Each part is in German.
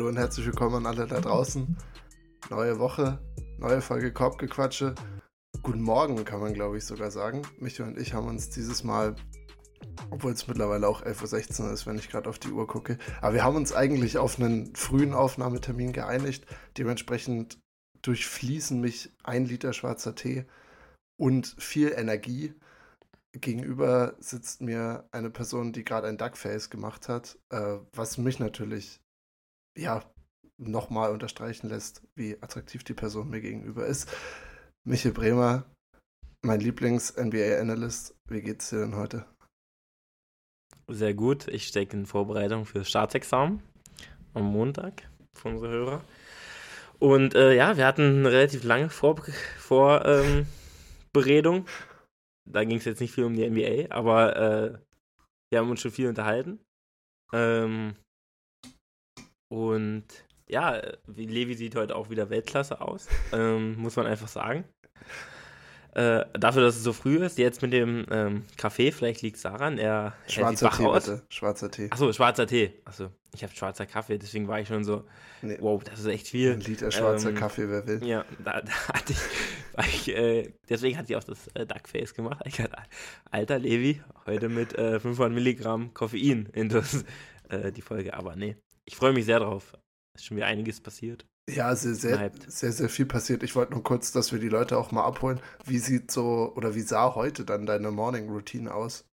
Hallo und herzlich willkommen an alle da draußen. Neue Woche, neue Folge Korbgequatsche. Guten Morgen, kann man glaube ich sogar sagen. Michael und ich haben uns dieses Mal, obwohl es mittlerweile auch 11.16 Uhr ist, wenn ich gerade auf die Uhr gucke, aber wir haben uns eigentlich auf einen frühen Aufnahmetermin geeinigt. Dementsprechend durchfließen mich ein Liter schwarzer Tee und viel Energie gegenüber sitzt mir eine Person, die gerade ein Duckface gemacht hat, äh, was mich natürlich, ja, nochmal unterstreichen lässt, wie attraktiv die Person mir gegenüber ist. Michael Bremer, mein Lieblings-NBA-Analyst. Wie geht's dir denn heute? Sehr gut. Ich stecke in Vorbereitung fürs Staatsexamen am Montag für unsere Hörer. Und äh, ja, wir hatten eine relativ lange Vorberedung. Vor, ähm, da ging es jetzt nicht viel um die NBA, aber äh, wir haben uns schon viel unterhalten. Ähm, und ja, Levi sieht heute auch wieder Weltklasse aus, ähm, muss man einfach sagen. Äh, dafür, dass es so früh ist, jetzt mit dem ähm, Kaffee, vielleicht liegt es daran, er, schwarzer er sieht Tee, aus. Bitte. Schwarzer Tee. Achso, schwarzer Tee. Achso, ich habe schwarzer Kaffee, deswegen war ich schon so, nee. wow, das ist echt viel. Ein Liter schwarzer ähm, Kaffee, wer will. Ja, da, da hatte ich, ich äh, deswegen hatte ich auch das äh, Duckface gemacht. Ich hatte, alter Levi, heute mit äh, 500 Milligramm Koffein in das, äh, die Folge, aber nee, ich freue mich sehr drauf. Ist schon wieder einiges passiert. Ja, sehr, sehr, sehr, sehr viel passiert. Ich wollte nur kurz, dass wir die Leute auch mal abholen. Wie sieht so oder wie sah heute dann deine Morning Routine aus?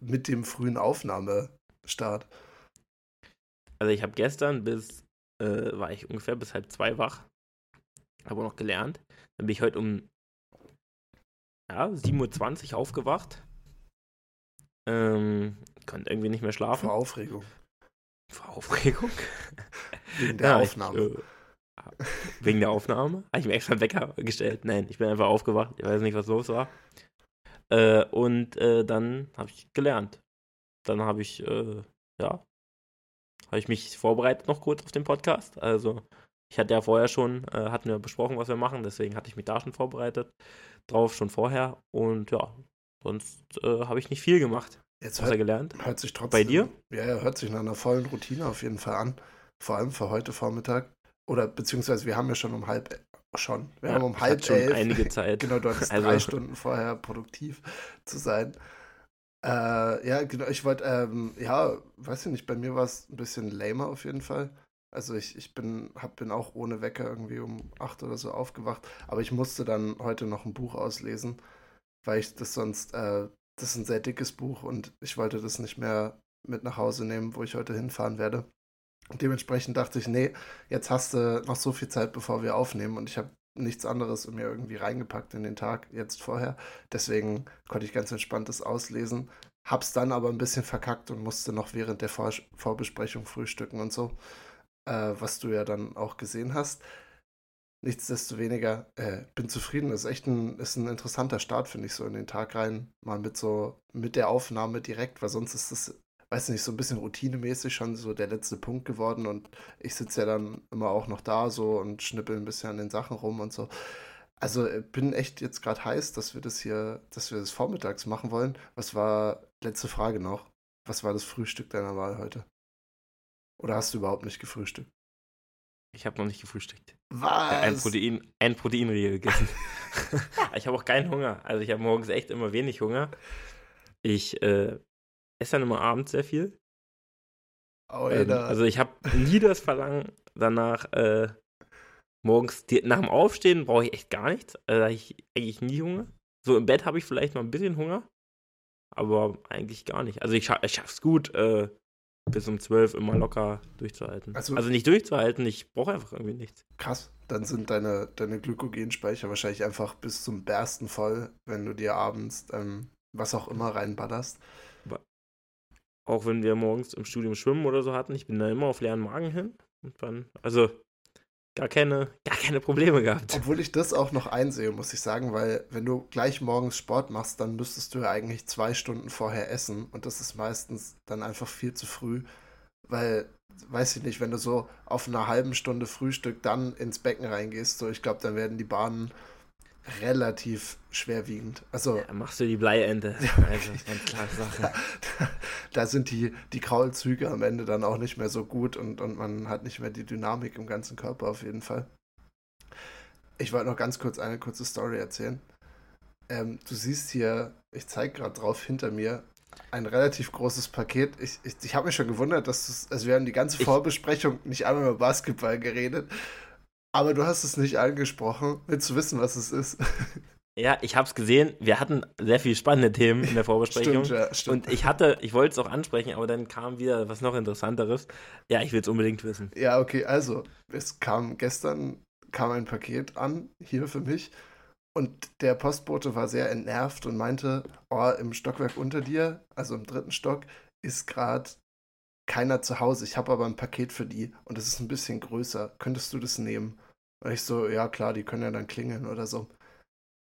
Mit dem frühen Aufnahmestart. Also ich habe gestern bis, äh, war ich ungefähr bis halb zwei wach. Habe noch gelernt. Dann bin ich heute um ja, 7.20 Uhr aufgewacht. Ähm, konnte irgendwie nicht mehr schlafen. Vor Aufregung. Vor Aufregung? Wegen der ja, Aufnahme. Ich, äh, wegen der Aufnahme? Habe ich mir extra einen Wecker gestellt? Nein, ich bin einfach aufgewacht. Ich weiß nicht, was los war. Äh, und äh, dann habe ich gelernt. Dann habe ich, äh, ja, habe ich mich vorbereitet noch kurz auf den Podcast. Also, ich hatte ja vorher schon, äh, hatten wir besprochen, was wir machen, deswegen hatte ich mich da schon vorbereitet drauf, schon vorher. Und ja, sonst äh, habe ich nicht viel gemacht. Jetzt hört, gelernt. Hört sich trotzdem. Bei dir? Ja, ja, hört sich nach einer vollen Routine auf jeden Fall an. Vor allem für heute Vormittag. Oder beziehungsweise wir haben ja schon um halb schon. Wir ja, haben um halb schon elf. einige Zeit. genau, du hattest also. drei Stunden vorher produktiv zu sein. Äh, ja, genau, ich wollte, ähm, ja, weiß ich nicht, bei mir war es ein bisschen lamer auf jeden Fall. Also ich, ich bin, hab, bin auch ohne Wecker irgendwie um acht oder so aufgewacht, aber ich musste dann heute noch ein Buch auslesen, weil ich das sonst, äh, das ist ein sehr dickes Buch und ich wollte das nicht mehr mit nach Hause nehmen, wo ich heute hinfahren werde. Und dementsprechend dachte ich, nee, jetzt hast du noch so viel Zeit, bevor wir aufnehmen und ich habe nichts anderes mir irgendwie reingepackt in den Tag jetzt vorher. Deswegen konnte ich ganz entspannt das auslesen. Hab's dann aber ein bisschen verkackt und musste noch während der Vor Vorbesprechung frühstücken und so, äh, was du ja dann auch gesehen hast. Nichtsdestoweniger, äh, bin zufrieden. Das ist echt ein, ist ein interessanter Start, finde ich, so in den Tag rein. Mal mit so, mit der Aufnahme direkt, weil sonst ist das weiß nicht, so ein bisschen routinemäßig schon so der letzte Punkt geworden und ich sitze ja dann immer auch noch da so und schnippel ein bisschen an den Sachen rum und so. Also äh, bin echt jetzt gerade heiß, dass wir das hier, dass wir das vormittags machen wollen. Was war, letzte Frage noch, was war das Frühstück deiner Wahl heute? Oder hast du überhaupt nicht gefrühstückt? Ich habe noch nicht gefrühstückt. Was? Ein Protein, ein Proteinriegel gegessen. ich habe auch keinen Hunger. Also ich habe morgens echt immer wenig Hunger. Ich äh, esse dann immer abends sehr viel. Oh, ähm, also ich habe nie das Verlangen danach, äh, morgens, die, nach dem Aufstehen brauche ich echt gar nichts. Also da habe ich eigentlich nie Hunger. So im Bett habe ich vielleicht mal ein bisschen Hunger, aber eigentlich gar nicht. Also ich, scha ich schaffe es gut, äh, bis um 12 immer locker durchzuhalten. Also, also nicht durchzuhalten, ich brauche einfach irgendwie nichts. Krass, dann sind deine, deine Glykogenspeicher wahrscheinlich einfach bis zum Bersten voll, wenn du dir abends ähm, was auch immer reinballerst. Auch wenn wir morgens im Studium Schwimmen oder so hatten, ich bin da immer auf leeren Magen hin. Und dann, also gar keine, gar keine Probleme gehabt. Obwohl ich das auch noch einsehe, muss ich sagen, weil wenn du gleich morgens Sport machst, dann müsstest du ja eigentlich zwei Stunden vorher essen und das ist meistens dann einfach viel zu früh, weil, weiß ich nicht, wenn du so auf einer halben Stunde Frühstück dann ins Becken reingehst, so ich glaube, dann werden die Bahnen relativ schwerwiegend. Also Ja, machst du die Bleiente. Also, da, da sind die, die Kraulzüge am Ende dann auch nicht mehr so gut und, und man hat nicht mehr die Dynamik im ganzen Körper auf jeden Fall. Ich wollte noch ganz kurz eine kurze Story erzählen. Ähm, du siehst hier, ich zeige gerade drauf hinter mir, ein relativ großes Paket. Ich, ich, ich habe mich schon gewundert, dass du also wir haben die ganze Ich- Vorbesprechung nicht einmal über Basketball geredet, aber du hast es nicht angesprochen. Willst du wissen, was es ist? Ja, ich hab's gesehen. Wir hatten sehr viele spannende Themen in der Vorbesprechung. Stimmt, ja, stimmt. Und ich hatte, ich wollte es auch ansprechen, aber dann kam wieder was noch Interessanteres. Ja, ich will es unbedingt wissen. Ja, okay, also, es kam gestern kam ein Paket an, hier für mich, und der Postbote war sehr entnervt und meinte, oh, im Stockwerk unter dir, also im dritten Stock, ist gerade keiner zu Hause. Ich habe aber ein Paket für die und es ist ein bisschen größer. Könntest du das nehmen? Und ich so, ja klar, die können ja dann klingeln oder so.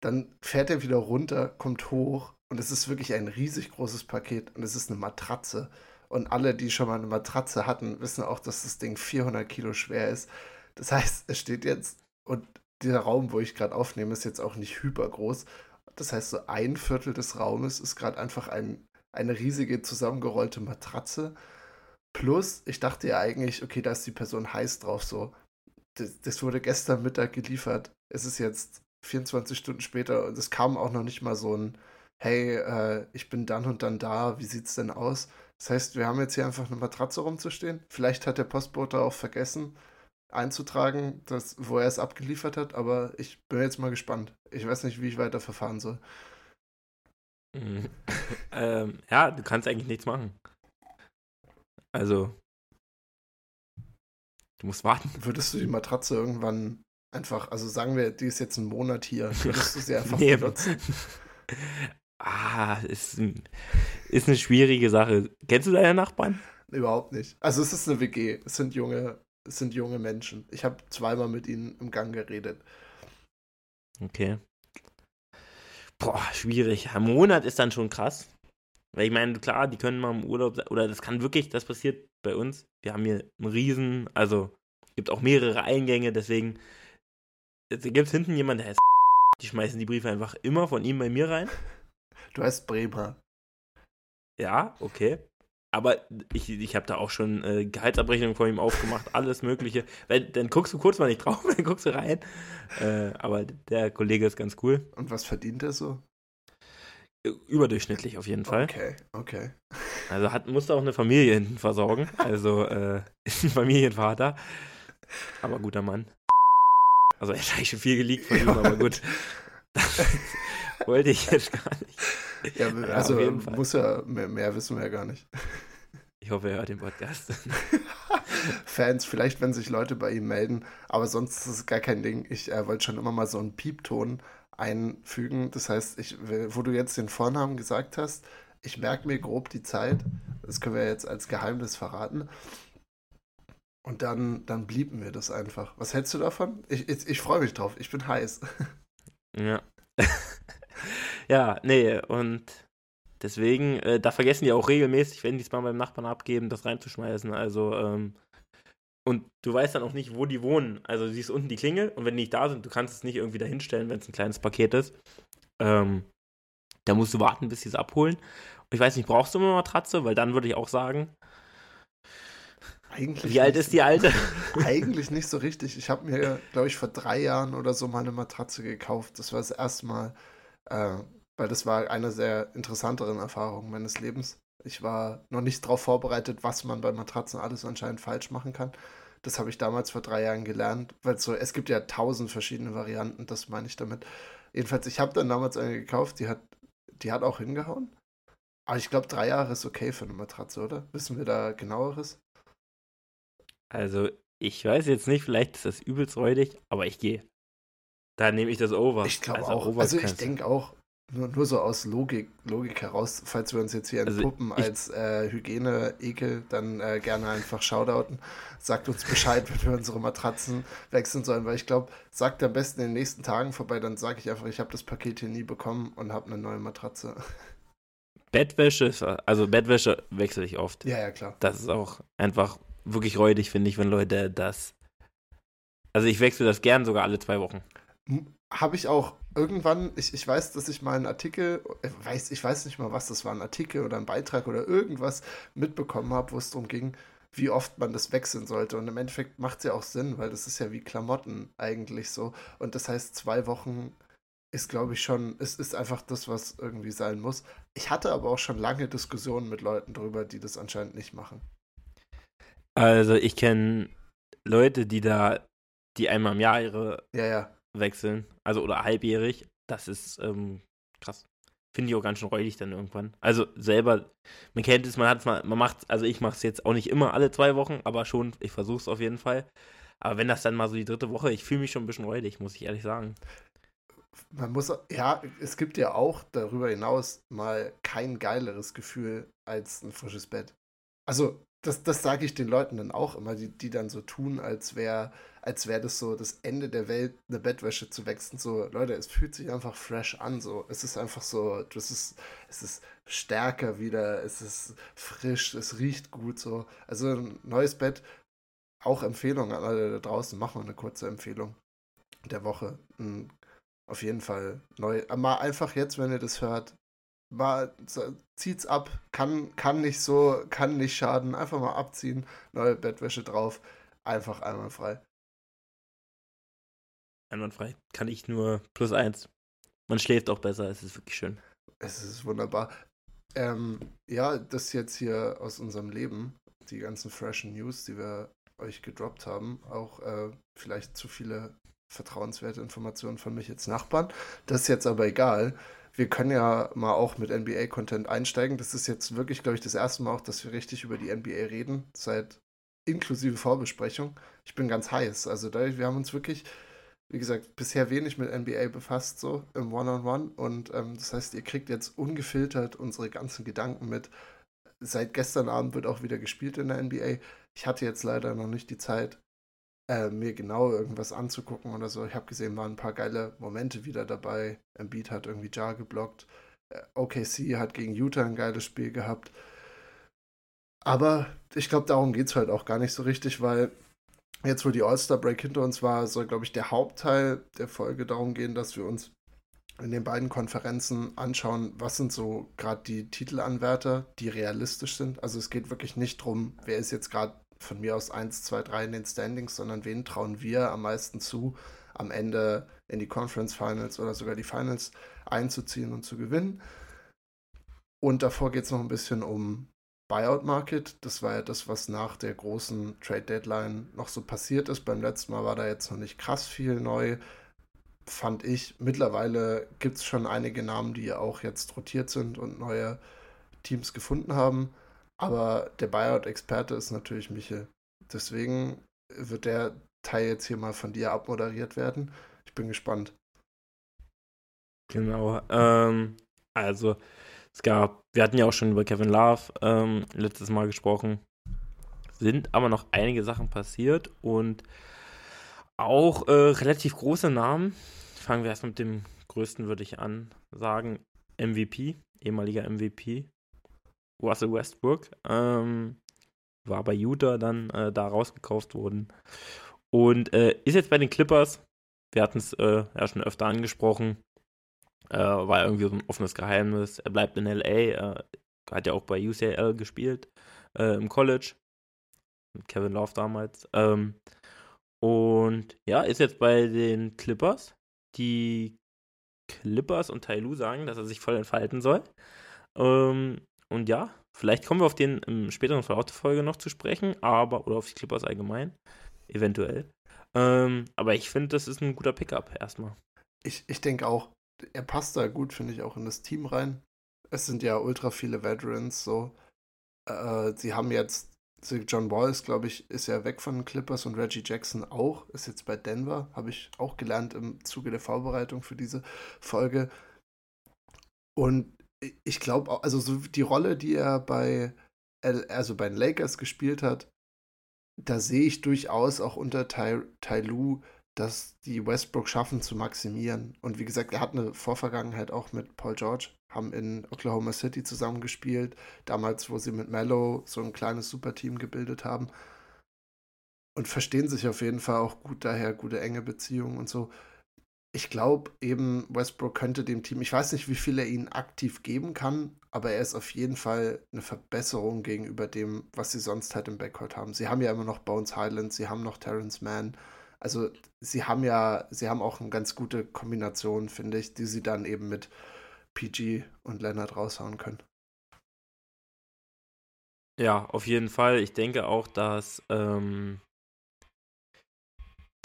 Dann fährt er wieder runter, kommt hoch und es ist wirklich ein riesig großes Paket und es ist eine Matratze. Und alle, die schon mal eine Matratze hatten, wissen auch, dass das Ding 400 Kilo schwer ist. Das heißt, es steht jetzt und dieser Raum, wo ich gerade aufnehme, ist jetzt auch nicht hypergroß. Das heißt, so ein Viertel des Raumes ist gerade einfach ein, eine riesige zusammengerollte Matratze. Plus, ich dachte ja eigentlich, okay, da ist die Person heiß drauf so. Das, das wurde gestern Mittag geliefert. Es ist jetzt 24 Stunden später und es kam auch noch nicht mal so ein, hey, äh, ich bin dann und dann da, wie sieht's denn aus? Das heißt, wir haben jetzt hier einfach eine Matratze rumzustehen. Vielleicht hat der Postbote auch vergessen einzutragen, dass, wo er es abgeliefert hat, aber ich bin jetzt mal gespannt. Ich weiß nicht, wie ich weiter verfahren soll. Mhm. ähm, ja, du kannst eigentlich nichts machen. Also, du musst warten. Würdest du die Matratze irgendwann einfach, also sagen wir, die ist jetzt einen Monat hier, würdest du sie einfach Nee. benutzen? Ah, ist, ist eine schwierige Sache. Kennst du deine Nachbarn? Überhaupt nicht. Also es ist eine WG, es sind junge, es sind junge Menschen. Ich habe zweimal mit ihnen im Gang geredet. Okay. Boah, schwierig. Ein Monat ist dann schon krass. Weil ich meine, klar, die können mal im Urlaub sein. Oder das kann wirklich, das passiert bei uns. Wir haben hier einen Riesen, also gibt auch mehrere Eingänge, deswegen gibt es hinten jemanden, der heißt die schmeißen die Briefe einfach immer von ihm bei mir rein. Du heißt Bremer. Ja, okay. Aber ich, ich habe da auch schon äh, Gehaltsabrechnung von ihm aufgemacht, alles Mögliche. Weil, dann guckst du kurz mal nicht drauf, dann guckst du rein. Äh, aber der Kollege ist ganz cool. Und was verdient er so? Überdurchschnittlich auf jeden Fall. Okay, okay. Also hat, musste auch eine Familie hinten versorgen. Also äh, ist ein Familienvater. Aber guter Mann. Also er hat eigentlich schon viel geleakt von ihm, aber gut. Das wollte ich jetzt gar nicht. Ja, Ja, also Fall. muss ja, mehr, mehr wissen wir ja gar nicht. Ich hoffe, er hört den Podcast. Fans, vielleicht, wenn sich Leute bei ihm melden, aber sonst ist es gar kein Ding. Ich äh, wollte schon immer mal so einen Piepton einfügen. Das heißt, ich, wo du jetzt den Vornamen gesagt hast, ich merke mir grob die Zeit. Das können wir jetzt als Geheimnis verraten. Und dann, dann blieben wir das einfach. Was hältst du davon? Ich, ich, ich freue mich drauf. Ich bin heiß. Ja. ja, nee, und deswegen, äh, da vergessen die auch regelmäßig, wenn die es mal beim Nachbarn abgeben, das reinzuschmeißen. Also, ähm, und du weißt dann auch nicht, wo die wohnen. Also, du siehst unten die Klingel und wenn die nicht da sind, du kannst es nicht irgendwie dahinstellen, wenn es ein kleines Paket ist. Ähm, da musst du warten, bis sie es abholen. Und ich weiß nicht, brauchst du immer eine Matratze? Weil dann würde ich auch sagen, Eigentlich wie alt nicht ist die alte? Eigentlich nicht so richtig. Ich habe mir, glaube ich, vor drei Jahren oder so mal eine Matratze gekauft. Das war das erste Mal, äh, weil das war eine der interessanteren Erfahrungen meines Lebens. Ich war noch nicht darauf vorbereitet, was man bei Matratzen alles anscheinend falsch machen kann. Das habe ich damals vor drei Jahren gelernt, weil so, es gibt ja tausend verschiedene Varianten, das meine ich damit. Jedenfalls, ich habe dann damals eine gekauft, die hat, die hat auch hingehauen. Aber ich glaube, drei Jahre ist okay für eine Matratze, oder? Wissen wir da genaueres? Also, ich weiß jetzt nicht, vielleicht ist das übelst räudig, aber ich gehe. Da nehme ich das Over. Ich glaube Also auch. Also ich denke auch, nur, nur so aus Logik, Logik heraus, falls wir uns jetzt hier Also entpuppen ich- als äh, Hygiene-Ekel, dann äh, gerne einfach shoutouten. Sagt uns Bescheid, wenn wir unsere Matratzen wechseln sollen, weil ich glaube, sagt am besten in den nächsten Tagen vorbei, dann sage ich einfach, ich habe das Paket hier nie bekommen und habe eine neue Matratze. Bettwäsche, also Bettwäsche wechsle ich oft. ja, ja, klar. Das ist auch einfach wirklich räudig, finde ich, wenn Leute das. Also ich wechsle das gern sogar alle zwei Wochen. Habe ich auch irgendwann, ich, ich weiß, dass ich mal einen Artikel, äh, weiß, ich weiß nicht mal, was das war, ein Artikel oder ein Beitrag oder irgendwas mitbekommen habe, wo es darum ging, wie oft man das wechseln sollte. Und im Endeffekt macht es ja auch Sinn, weil das ist ja wie Klamotten eigentlich so. Und das heißt, zwei Wochen ist, glaube ich, schon, es ist einfach das, was irgendwie sein muss. Ich hatte aber auch schon lange Diskussionen mit Leuten darüber, die das anscheinend nicht machen. Also ich kenne Leute, die da, die einmal im Jahr ihre ja, ja. Wechseln, also oder halbjährig. Das ist ähm, krass. Finde ich auch ganz schön räudig dann irgendwann. Also selber, man kennt es, man hat es mal, man macht also ich mache es jetzt auch nicht immer alle zwei Wochen, aber schon, ich versuche es auf jeden Fall. Aber wenn das dann mal so die dritte Woche, ich fühle mich schon ein bisschen räudig, muss ich ehrlich sagen man muss, ja, es gibt ja auch darüber hinaus mal kein geileres Gefühl als ein frisches Bett. Also, das, das sage ich den Leuten dann auch immer, die, die dann so tun, als wäre als wäre das so das Ende der Welt, eine Bettwäsche zu wechseln. So, Leute, es fühlt sich einfach fresh an. So, es ist einfach so, das ist, es ist stärker wieder, es ist frisch, es riecht gut. So, also ein neues Bett, auch Empfehlung an alle da draußen. Machen wir eine kurze Empfehlung der Woche. Ein auf jeden Fall neu. Mal einfach jetzt, wenn ihr das hört, mal zieht's ab. Kann, kann nicht so, kann nicht schaden. Einfach mal abziehen, neue Bettwäsche drauf. Einfach einmal frei. Einwandfrei. Kann ich nur plus eins. Man schläft auch besser, es ist wirklich schön. Es ist wunderbar. Ähm, ja, das jetzt hier aus unserem Leben, die ganzen freshen News, die wir euch gedroppt haben, auch äh, vielleicht zu viele vertrauenswerte Informationen von mich jetzt Nachbarn. Das ist jetzt aber egal. Wir können ja mal auch mit NBA-Content einsteigen. Das ist jetzt wirklich, glaube ich, das erste Mal auch, dass wir richtig über die NBA reden, seit inklusive Vorbesprechung. Ich bin ganz heiß. Also da, wir haben uns wirklich, wie gesagt, bisher wenig mit NBA befasst, so im One-on-One. -on -One. Und ähm, das heißt, ihr kriegt jetzt ungefiltert unsere ganzen Gedanken mit. Seit gestern Abend wird auch wieder gespielt in der NBA. Ich hatte jetzt leider noch nicht die Zeit, äh, mir genau irgendwas anzugucken oder so. Ich habe gesehen, waren ein paar geile Momente wieder dabei. Embiid hat irgendwie Jar geblockt. Äh, OKC hat gegen Utah ein geiles Spiel gehabt. Aber ich glaube, darum geht es halt auch gar nicht so richtig, weil jetzt, wo die All-Star-Break hinter uns war, soll, glaube ich, der Hauptteil der Folge darum gehen, dass wir uns in den beiden Konferenzen anschauen, was sind so gerade die Titelanwärter, die realistisch sind. Also es geht wirklich nicht darum, wer ist jetzt gerade von mir aus 1, 2, 3 in den Standings, sondern wen trauen wir am meisten zu, am Ende in die Conference Finals oder sogar die Finals einzuziehen und zu gewinnen. Und davor geht es noch ein bisschen um Buyout Market. Das war ja das, was nach der großen Trade Deadline noch so passiert ist. Beim letzten Mal war da jetzt noch nicht krass viel neu, fand ich. Mittlerweile gibt es schon einige Namen, die auch jetzt rotiert sind und neue Teams gefunden haben. Aber der Buyout-Experte ist natürlich Michel. Deswegen wird der Teil jetzt hier mal von dir abmoderiert werden. Ich bin gespannt. Genau. Ähm, also, es gab, wir hatten ja auch schon über Kevin Love ähm, letztes Mal gesprochen. Sind aber noch einige Sachen passiert und auch äh, relativ große Namen. Fangen wir erst mit dem größten, würde ich an sagen. MVP, ehemaliger MVP, Russell Westbrook. Ähm, war bei Utah dann äh, da rausgekauft worden. Und äh, ist jetzt bei den Clippers. Wir hatten es äh, ja schon öfter angesprochen. Äh, war irgendwie so ein offenes Geheimnis. Er bleibt in LA. Äh, hat ja auch bei UCL gespielt. Äh, Im College. Mit Kevin Love damals. Ähm, und ja, ist jetzt bei den Clippers. Die Clippers und Lu sagen, dass er sich voll entfalten soll. Ähm, und ja, vielleicht kommen wir auf den im späteren Verlauf der Folge noch zu sprechen, aber, oder auf die Clippers allgemein, eventuell. Ähm, aber ich finde, das ist ein guter Pickup erstmal. Ich, ich denke auch, er passt da gut, finde ich, auch in das Team rein. Es sind ja ultra viele Veterans, so. Äh, sie haben jetzt, John Wall ist, glaube ich, ist ja weg von den Clippers und Reggie Jackson auch, ist jetzt bei Denver, habe ich auch gelernt im Zuge der Vorbereitung für diese Folge. Und ich glaube, also so die Rolle, die er bei, also bei den Lakers gespielt hat, da sehe ich durchaus auch unter Tai, tai Lu, dass die Westbrook schaffen zu maximieren. Und wie gesagt, er hat eine Vorvergangenheit auch mit Paul George, haben in Oklahoma City zusammengespielt, damals, wo sie mit Mello so ein kleines Superteam gebildet haben. Und verstehen sich auf jeden Fall auch gut daher, gute enge Beziehungen und so ich glaube eben, Westbrook könnte dem Team, ich weiß nicht, wie viel er ihnen aktiv geben kann, aber er ist auf jeden Fall eine Verbesserung gegenüber dem, was sie sonst halt im Backcourt haben. Sie haben ja immer noch Bones Highland, sie haben noch Terrence Mann. Also sie haben ja, sie haben auch eine ganz gute Kombination, finde ich, die sie dann eben mit PG und Leonard raushauen können. Ja, auf jeden Fall. Ich denke auch, dass ähm,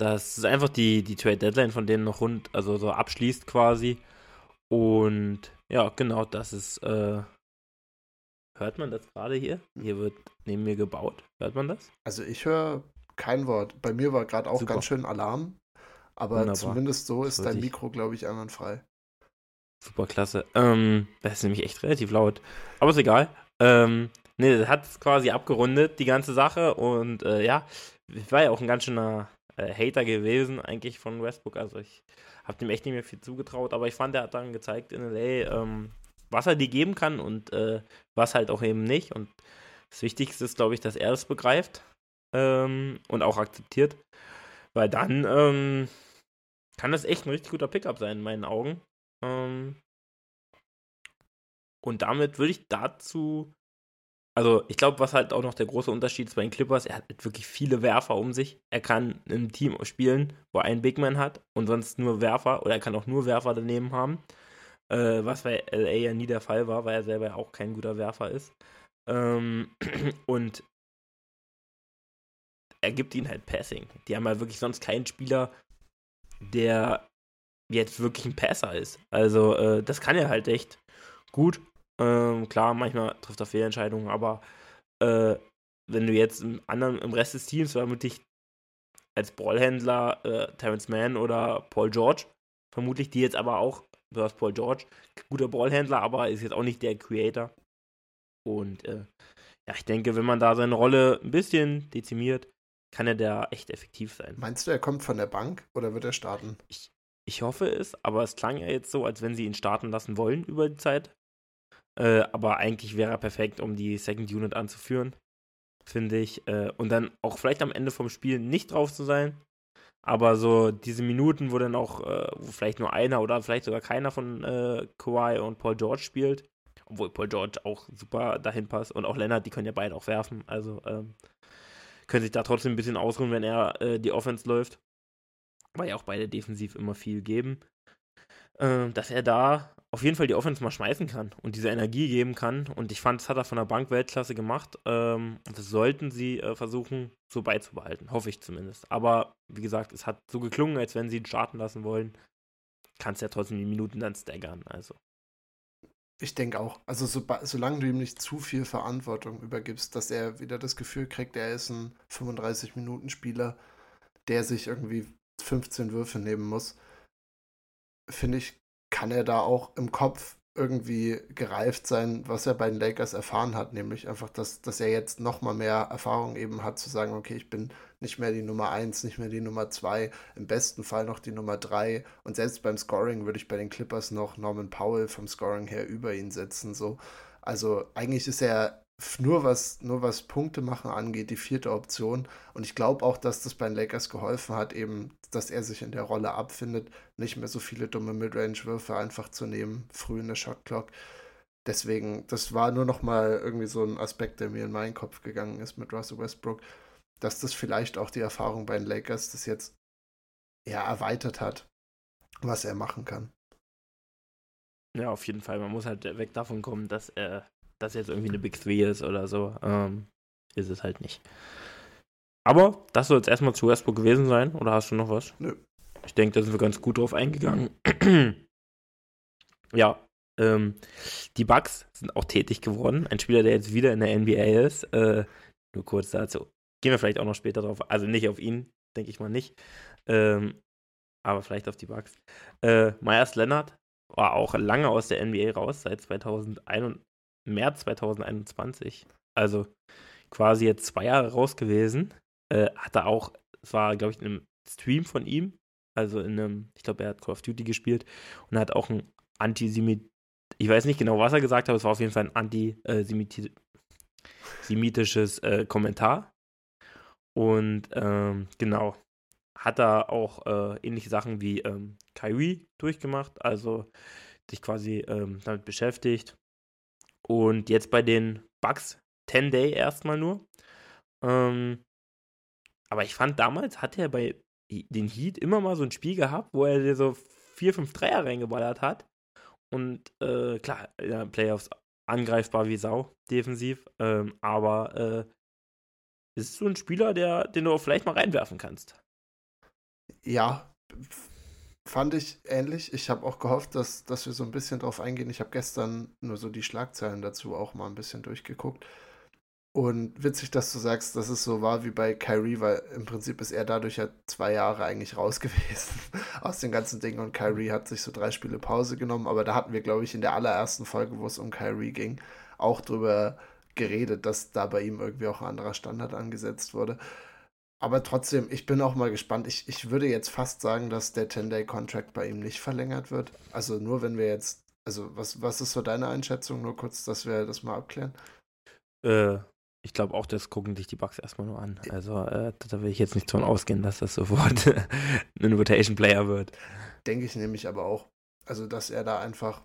dass einfach die, die Trade Deadline von denen noch rund, also so abschließt quasi. Und ja, genau, das ist, äh, hört man das gerade hier? Hier wird neben mir gebaut. Hört man das? Also ich höre kein Wort. Bei mir war gerade auch Super. ganz schön Alarm. Aber Wunderbar. zumindest so ist dein Mikro, glaube ich, einwandfrei. Super klasse. Ähm, das ist nämlich echt relativ laut. Aber ist egal. Ähm, ne, das hat es quasi abgerundet, die ganze Sache. Und äh, ja, war ja auch ein ganz schöner äh, Hater gewesen, eigentlich von Westbrook. Also ich habe dem echt nicht mehr viel zugetraut, aber ich fand, er hat dann gezeigt in LA, ähm, was er dir geben kann und äh, was halt auch eben nicht. Und das Wichtigste ist, glaube ich, dass er es begreift ähm, und auch akzeptiert. Weil dann ähm, kann das echt ein richtig guter Pickup sein, in meinen Augen. Ähm, und damit würde ich dazu also ich glaube, was halt auch noch der große Unterschied ist bei den Clippers, er hat wirklich viele Werfer um sich. Er kann im Team spielen, wo er einen Big Man hat und sonst nur Werfer oder er kann auch nur Werfer daneben haben. Äh, was bei LA ja nie der Fall war, weil er selber ja auch kein guter Werfer ist. Ähm, und er gibt ihnen halt Passing. Die haben halt wirklich sonst keinen Spieler, der jetzt wirklich ein Passer ist. Also äh, das kann er halt echt gut. Ähm, klar, manchmal trifft er Fehlentscheidungen, aber äh, wenn du jetzt im anderen, im Rest des Teams vermutlich als Ballhändler äh, Terrence Mann oder Paul George, vermutlich die jetzt aber auch, du hast Paul George, guter Ballhändler, aber ist jetzt auch nicht der Creator. Und äh, ja, ich denke, wenn man da seine Rolle ein bisschen dezimiert, kann er da echt effektiv sein. Meinst du, er kommt von der Bank oder wird er starten? Ich, ich hoffe es, aber es klang ja jetzt so, als wenn sie ihn starten lassen wollen über die Zeit. Äh, aber eigentlich wäre er perfekt, um die Second Unit anzuführen, finde ich. Äh, und dann auch vielleicht am Ende vom Spiel nicht drauf zu sein. Aber so diese Minuten, wo dann auch, äh, wo vielleicht nur einer oder vielleicht sogar keiner von äh, Kawhi und Paul George spielt, obwohl Paul George auch super dahin passt und auch Leonard, die können ja beide auch werfen. Also ähm, können sich da trotzdem ein bisschen ausruhen, wenn er äh, die Offense läuft. Weil ja auch beide defensiv immer viel geben. Äh, dass er da auf jeden Fall die Offense mal schmeißen kann und diese Energie geben kann. Und ich fand, das hat er von der Bank Weltklasse gemacht. Ähm, das sollten sie äh, versuchen, so beizubehalten. Hoffe ich zumindest. Aber wie gesagt, es hat so geklungen, als wenn sie ihn starten lassen wollen. Kannst ja trotzdem die Minuten dann staggern. Also. Ich denke auch. Also so, solange du ihm nicht zu viel Verantwortung übergibst, dass er wieder das Gefühl kriegt, er ist ein 35-Minuten-Spieler, der sich irgendwie 15 Würfe nehmen muss, finde ich, kann er da auch im Kopf irgendwie gereift sein, was er bei den Lakers erfahren hat, nämlich einfach, dass, dass er jetzt noch mal mehr Erfahrung eben hat, zu sagen, okay, ich bin nicht mehr die Nummer 1, nicht mehr die Nummer 2, im besten Fall noch die Nummer 3 und selbst beim Scoring würde ich bei den Clippers noch Norman Powell vom Scoring her über ihn setzen, so. Also eigentlich ist er nur was, nur was Punkte machen angeht, die vierte Option. Und ich glaube auch, dass das bei den Lakers geholfen hat, eben, dass er sich in der Rolle abfindet, nicht mehr so viele dumme Midrange-Würfe einfach zu nehmen, früh in der Shotclock. Deswegen, das war nur noch mal irgendwie so ein Aspekt, der mir in meinen Kopf gegangen ist mit Russell Westbrook, dass das vielleicht auch die Erfahrung bei den Lakers das jetzt ja erweitert hat, was er machen kann. Ja, auf jeden Fall. Man muss halt weg davon kommen, dass er das jetzt irgendwie eine Big Three ist oder so. Ähm, ist es halt nicht. Aber das soll jetzt erstmal zu Westbrook gewesen sein, oder hast du noch was? Nö. Ich denke, da sind wir ganz gut drauf eingegangen. ja, ähm, die Bucks sind auch tätig geworden. Ein Spieler, der jetzt wieder in der NBA ist. Äh, nur kurz dazu. Gehen wir vielleicht auch noch später drauf. Also nicht auf ihn, denke ich mal nicht. Ähm, aber vielleicht auf die Bucks. Äh, Myers Leonard war auch lange aus der NBA raus, seit 2021, März 2021. Also quasi jetzt zwei Jahre raus gewesen. Äh, hat er auch, es war, glaube ich, in einem Stream von ihm, also in einem, ich glaube, er hat Call of Duty gespielt und hat auch ein Antisemit, ich weiß nicht genau, was er gesagt hat, aber es war auf jeden Fall ein antisemitisches äh, Kommentar. Und ähm, genau, hat er auch äh, ähnliche Sachen wie ähm, Kyrie durchgemacht, also sich quasi ähm, damit beschäftigt. Und jetzt bei den Bugs 10 Day erstmal nur. Ähm, aber ich fand damals hat er bei den Heat immer mal so ein Spiel gehabt, wo er so vier, fünf Dreier reingeballert hat. Und äh, klar, ja, Playoffs angreifbar wie Sau, defensiv. Ähm, aber äh, ist so ein Spieler, der, den du vielleicht mal reinwerfen kannst. Ja, fand ich ähnlich. Ich habe auch gehofft, dass, dass wir so ein bisschen drauf eingehen. Ich habe gestern nur so die Schlagzeilen dazu auch mal ein bisschen durchgeguckt. Und witzig, dass du sagst, dass es so war wie bei Kyrie, weil im Prinzip ist er dadurch ja zwei Jahre eigentlich raus gewesen aus den ganzen Dingen und Kyrie hat sich so drei Spiele Pause genommen, aber da hatten wir, glaube ich, in der allerersten Folge, wo es um Kyrie ging, auch drüber geredet, dass da bei ihm irgendwie auch ein anderer Standard angesetzt wurde. Aber trotzdem, ich bin auch mal gespannt. Ich, ich würde jetzt fast sagen, dass der 10-Day-Contract bei ihm nicht verlängert wird. Also nur wenn wir jetzt, also was, was ist so deine Einschätzung? Nur kurz, dass wir das mal abklären. Äh, ich glaube auch, das gucken sich die Bugs erstmal nur an. Also äh, da will ich jetzt nicht davon ausgehen, dass das sofort ein Invitation Player wird. Denke ich nämlich aber auch. Also, dass er da einfach,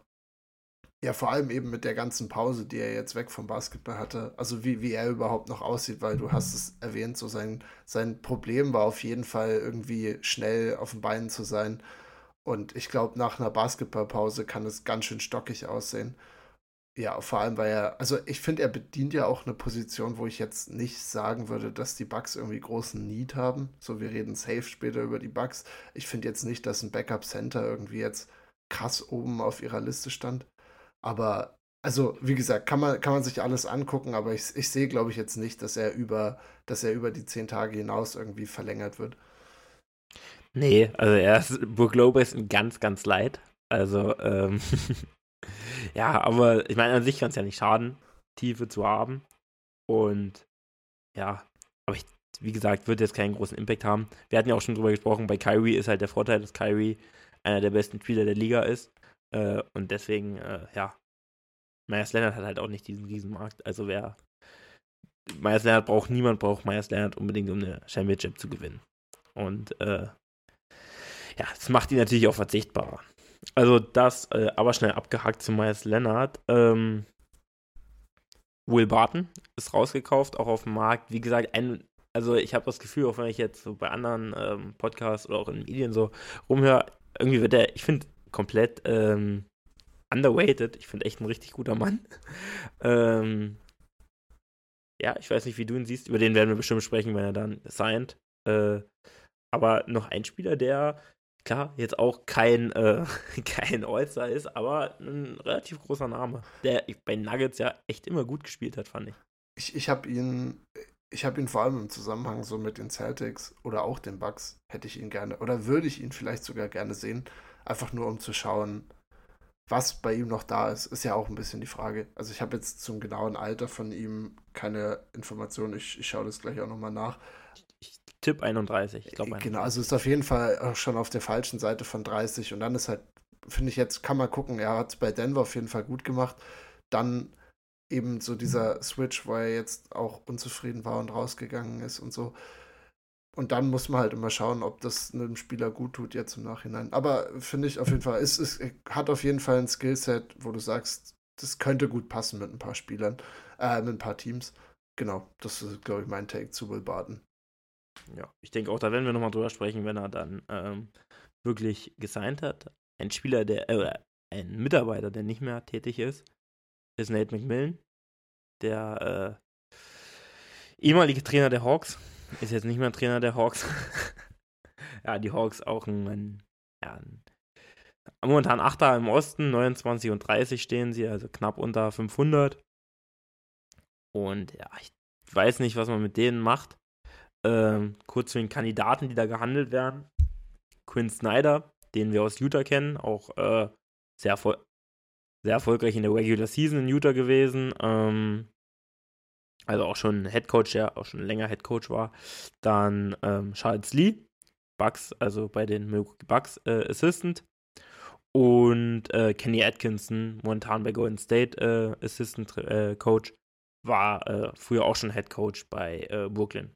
ja, vor allem eben mit der ganzen Pause, die er jetzt weg vom Basketball hatte, also wie, wie er überhaupt noch aussieht, weil du hast es erwähnt, so sein, sein Problem war auf jeden Fall irgendwie schnell auf den Beinen zu sein. Und ich glaube, nach einer Basketballpause kann es ganz schön stockig aussehen. Ja, vor allem, weil er, also ich finde, er bedient ja auch eine Position, wo ich jetzt nicht sagen würde, dass die Bugs irgendwie großen Need haben. So, wir reden safe später über die Bugs. Ich finde jetzt nicht, dass ein Backup Center irgendwie jetzt krass oben auf ihrer Liste stand. Aber, also, wie gesagt, kann man, kann man sich alles angucken, aber ich, ich sehe, glaube ich, jetzt nicht, dass er über, dass er über die zehn Tage hinaus irgendwie verlängert wird. Nee, also er ist Burg Lopez ein ganz, ganz leid. Also, ähm, Ja, aber ich meine, an sich kann es ja nicht schaden, Tiefe zu haben. Und ja, aber ich, wie gesagt, wird jetzt keinen großen Impact haben. Wir hatten ja auch schon drüber gesprochen, bei Kyrie ist halt der Vorteil, dass Kyrie einer der besten Spieler der Liga ist. Äh, und deswegen, äh, ja, Myers Leonard hat halt auch nicht diesen Riesenmarkt. Also wer Myers Leonard braucht, niemand braucht Myers Leonard unbedingt, um eine Championship zu gewinnen. Und äh, ja, das macht ihn natürlich auch verzichtbarer. Also das, äh, aber schnell abgehakt zu Myers Leonard. Ähm, Will Barton ist rausgekauft, auch auf dem Markt. Wie gesagt, ein, also ich habe das Gefühl, auch wenn ich jetzt so bei anderen ähm, Podcasts oder auch in Medien so rumhöre, irgendwie wird der, ich finde, komplett ähm, underweighted. Ich finde echt ein richtig guter Mann. ähm, ja, ich weiß nicht, wie du ihn siehst. Über den werden wir bestimmt sprechen, wenn er dann signed. Äh, aber noch ein Spieler, der klar, jetzt auch kein, äh, kein All-Star ist, aber ein relativ großer Name, der bei Nuggets ja echt immer gut gespielt hat, fand ich. Ich, ich habe ihn, ich habe ihn vor allem im Zusammenhang so mit den Celtics oder auch den Bucks, hätte ich ihn gerne, oder würde ich ihn vielleicht sogar gerne sehen, einfach nur um zu schauen, was bei ihm noch da ist, ist ja auch ein bisschen die Frage. Also ich habe jetzt zum genauen Alter von ihm keine Informationen, ich, ich schaue das gleich auch nochmal nach. Tipp 31, ich glaube. Genau, also ist auf jeden Fall auch schon auf der falschen Seite von 30 und dann ist halt, finde ich jetzt, kann man gucken, er hat es bei Denver auf jeden Fall gut gemacht. Dann eben so dieser Switch, wo er jetzt auch unzufrieden war und rausgegangen ist und so. Und dann muss man halt immer schauen, ob das einem Spieler gut tut jetzt im Nachhinein. Aber finde ich auf jeden Fall, es, es hat auf jeden Fall ein Skillset, wo du sagst, das könnte gut passen mit ein paar Spielern, äh, mit ein paar Teams. Genau, das ist, glaube ich, mein Take zu Will Barton. Ja, ich denke auch, da werden wir nochmal drüber sprechen, wenn er dann ähm, wirklich gesigned hat. Ein Spieler, der, äh, ein Mitarbeiter, der nicht mehr tätig ist, ist Nate McMillan, der äh, ehemalige Trainer der Hawks, ist jetzt nicht mehr Trainer der Hawks. ja, die Hawks auch ein, ja, momentan Achter im Osten, 29 und 30 stehen sie, also knapp unter 500. Und ja, ich weiß nicht, was man mit denen macht. Ähm, kurz zu den Kandidaten, die da gehandelt werden. Quinn Snyder, den wir aus Utah kennen, auch äh, sehr, sehr erfolgreich in der Regular Season in Utah gewesen. Ähm, also auch schon Head Coach, der auch schon länger Head Coach war. Dann ähm, Charles Lee, Bucks, also bei den Milwaukee Bucks äh, Assistant. Und äh, Kenny Atkinson, momentan bei Golden State äh, Assistant äh, Coach, war äh, früher auch schon Head Coach bei äh, Brooklyn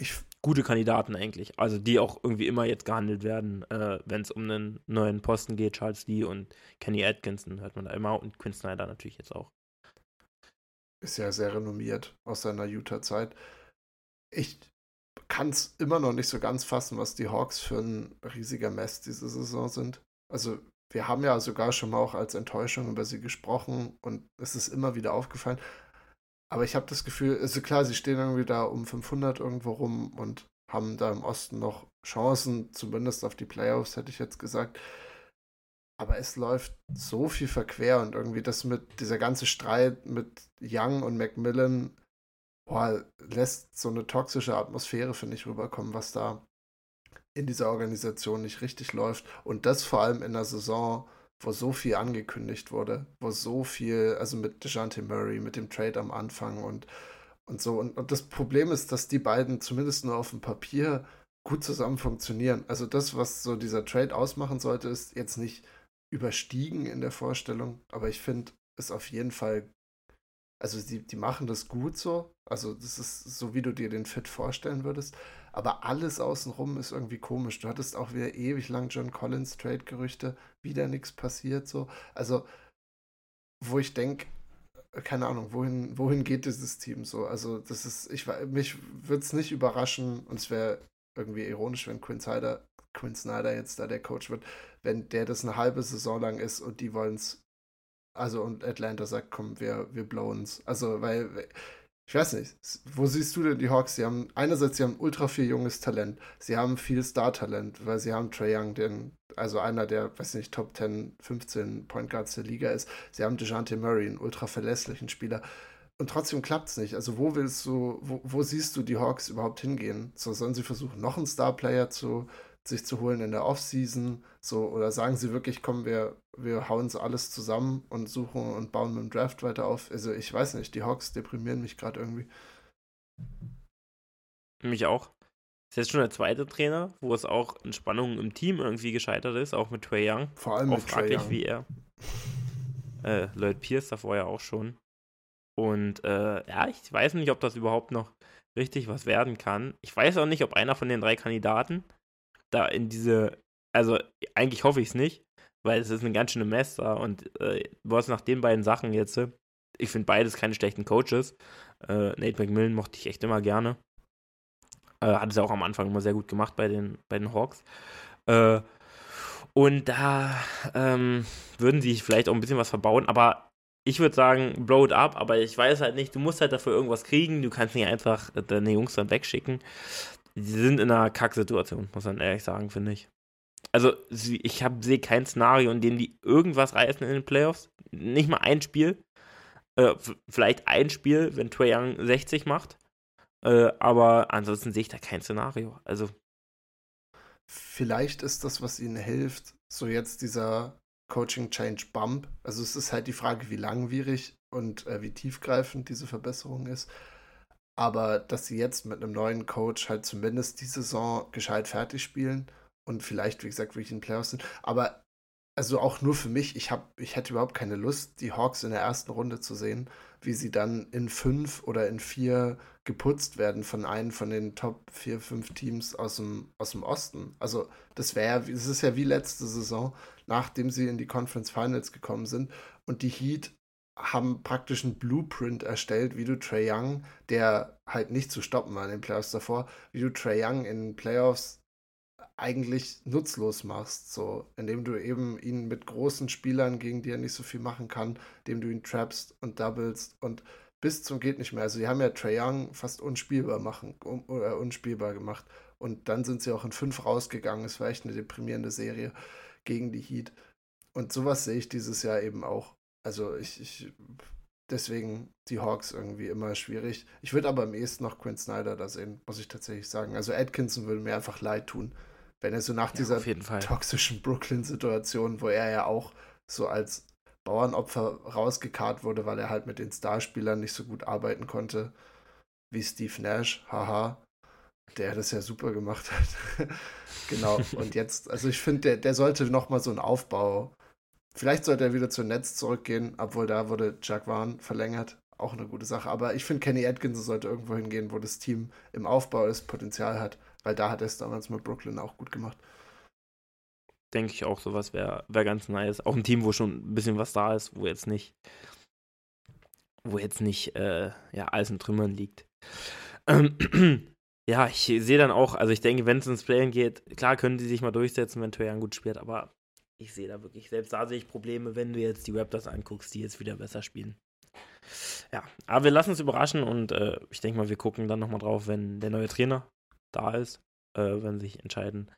ich, gute Kandidaten eigentlich. Also die auch irgendwie immer jetzt gehandelt werden, wenn es um einen neuen Posten geht. Charles Lee und Kenny Atkinson hört man da immer und Quinn Snyder natürlich jetzt auch. Ist ja sehr renommiert aus seiner Utah-Zeit. Ich kann es immer noch nicht so ganz fassen, was die Hawks für ein riesiger Mess diese Saison sind. Also wir haben ja sogar schon mal auch als Enttäuschung über sie gesprochen und es ist immer wieder aufgefallen. Aber ich habe das Gefühl, also klar, sie stehen irgendwie da um 500 irgendwo rum und haben da im Osten noch Chancen, zumindest auf die Playoffs, hätte ich jetzt gesagt. Aber es läuft so viel verquer und irgendwie das mit dieser ganze Streit mit Young und Macmillan boah, lässt so eine toxische Atmosphäre, finde ich, rüberkommen, was da in dieser Organisation nicht richtig läuft. Und das vor allem in einer Saison, wo so viel angekündigt wurde, wo so viel, also mit DeJounte Murray, mit dem Trade am Anfang und, und so. Und, und das Problem ist, dass die beiden zumindest nur auf dem Papier gut zusammen funktionieren. Also das, was so dieser Trade ausmachen sollte, ist jetzt nicht überstiegen in der Vorstellung, aber ich finde es auf jeden Fall also die, die machen das gut so. Also das ist so, wie du dir den Fit vorstellen würdest. Aber alles außenrum ist irgendwie komisch. Du hattest auch wieder ewig lang John Collins Trade-Gerüchte, wieder nichts passiert so. Also, wo ich denke, keine Ahnung, wohin, wohin geht dieses Team so? Also, das ist, ich mich würde es nicht überraschen und es wäre irgendwie ironisch, wenn Quinn Snyder, Quinn Snyder jetzt da der Coach wird, wenn der das eine halbe Saison lang ist und die wollen es also und Atlanta sagt, komm, wir, wir blowens. Also, weil, ich weiß nicht, wo siehst du denn die Hawks? Sie haben, einerseits, sie haben ultra viel junges Talent. Sie haben viel Star-Talent, weil sie haben Trey Young, den, also einer der, weiß nicht, Top 10, 15 Point Guards der Liga ist. Sie haben DeJounte Murray, einen ultra verlässlichen Spieler. Und trotzdem klappt es nicht. Also wo willst du, wo, wo siehst du die Hawks überhaupt hingehen? So sollen sie versuchen, noch einen Star-Player zu, sich zu holen in der Offseason? So, oder sagen sie wirklich, komm, wir, wir hauen es alles zusammen und suchen und bauen mit dem Draft weiter auf? Also ich weiß nicht, die Hawks deprimieren mich gerade irgendwie. Mich auch. Ist jetzt schon der zweite Trainer, wo es auch in Spannungen im Team irgendwie gescheitert ist, auch mit Trey Young. Vor allem auch mit Trey Young. wie er. Äh, Lloyd Pierce davor ja auch schon. Und äh, ja, ich weiß nicht, ob das überhaupt noch richtig was werden kann. Ich weiß auch nicht, ob einer von den drei Kandidaten da in diese, also eigentlich hoffe ich es nicht, weil es ist eine ganz schöne Mess da und äh, hast nach den beiden Sachen jetzt, äh, ich finde beides keine schlechten Coaches. Äh, Nate McMillan mochte ich echt immer gerne. Äh, hat es ja auch am Anfang immer sehr gut gemacht bei den, bei den Hawks. Äh, und da ähm, würden sie vielleicht auch ein bisschen was verbauen, aber ich würde sagen, blow it up, aber ich weiß halt nicht, du musst halt dafür irgendwas kriegen, du kannst nicht einfach deine Jungs dann wegschicken sie sind in einer Kacksituation, muss man ehrlich sagen, finde ich. Also, ich sehe kein Szenario, in dem die irgendwas reißen in den Playoffs. Nicht mal ein Spiel. Äh, vielleicht ein Spiel, wenn Trae Young 60 macht. Äh, aber ansonsten sehe ich da kein Szenario. Also. Vielleicht ist das, was ihnen hilft, so jetzt dieser Coaching Change Bump. Also, es ist halt die Frage, wie langwierig und äh, wie tiefgreifend diese Verbesserung ist. Aber dass sie jetzt mit einem neuen Coach halt zumindest die Saison gescheit fertig spielen und vielleicht, wie gesagt, wirklich in den Playoffs sind. Aber also auch nur für mich, ich, hab, ich hätte überhaupt keine Lust, die Hawks in der ersten Runde zu sehen, wie sie dann in fünf oder in vier geputzt werden von einem von den Top vier, fünf Teams aus dem, aus dem Osten. Also das wäre, das ist ja wie letzte Saison, nachdem sie in die Conference Finals gekommen sind und die Heat haben praktisch einen Blueprint erstellt, wie du Trey Young, der halt nicht zu stoppen war in den Playoffs davor, wie du Trey Young in Playoffs eigentlich nutzlos machst, so, indem du eben ihn mit großen Spielern, gegen die er nicht so viel machen kann, indem du ihn trappst und doublest und bis zum geht nicht mehr. Also die haben ja Trey Young fast unspielbar machen, um, oder unspielbar gemacht. Und dann sind sie auch in fünf rausgegangen. Es war echt eine deprimierende Serie gegen die Heat. Und sowas sehe ich dieses Jahr eben auch. Also ich, ich deswegen die Hawks irgendwie immer schwierig. Ich würde aber am ehesten noch Quinn Snyder da sehen, muss ich tatsächlich sagen. Also Atkinson würde mir einfach leid tun, wenn er so nach ja, dieser toxischen Brooklyn-Situation, wo er ja auch so als Bauernopfer rausgekarrt wurde, weil er halt mit den Starspielern nicht so gut arbeiten konnte, wie Steve Nash, haha, der das ja super gemacht hat. genau, und jetzt, also ich finde, der, der sollte nochmal so einen Aufbau Vielleicht sollte er wieder zu Netz zurückgehen, obwohl da wurde Jaguan verlängert. auch eine gute Sache. Aber ich finde, Kenny Atkinson sollte irgendwo hingehen, wo das Team im Aufbau ist, Potenzial hat, weil da hat er es damals mit Brooklyn auch gut gemacht. Denke ich auch, sowas wäre wär ganz nice. Auch ein Team, wo schon ein bisschen was da ist, wo jetzt nicht, wo jetzt nicht, äh, ja, alles in Trümmern liegt. Ähm, ja, ich sehe dann auch, also ich denke, wenn es ins Playen geht, klar können die sich mal durchsetzen, wenn Trae gut spielt, aber ich sehe da wirklich, selbst da sehe ich Probleme, wenn du jetzt die Raptors anguckst, die jetzt wieder besser spielen. Ja, aber wir lassen uns überraschen und äh, ich denke mal, wir gucken dann nochmal drauf, wenn der neue Trainer da ist, äh, wenn sich entscheiden,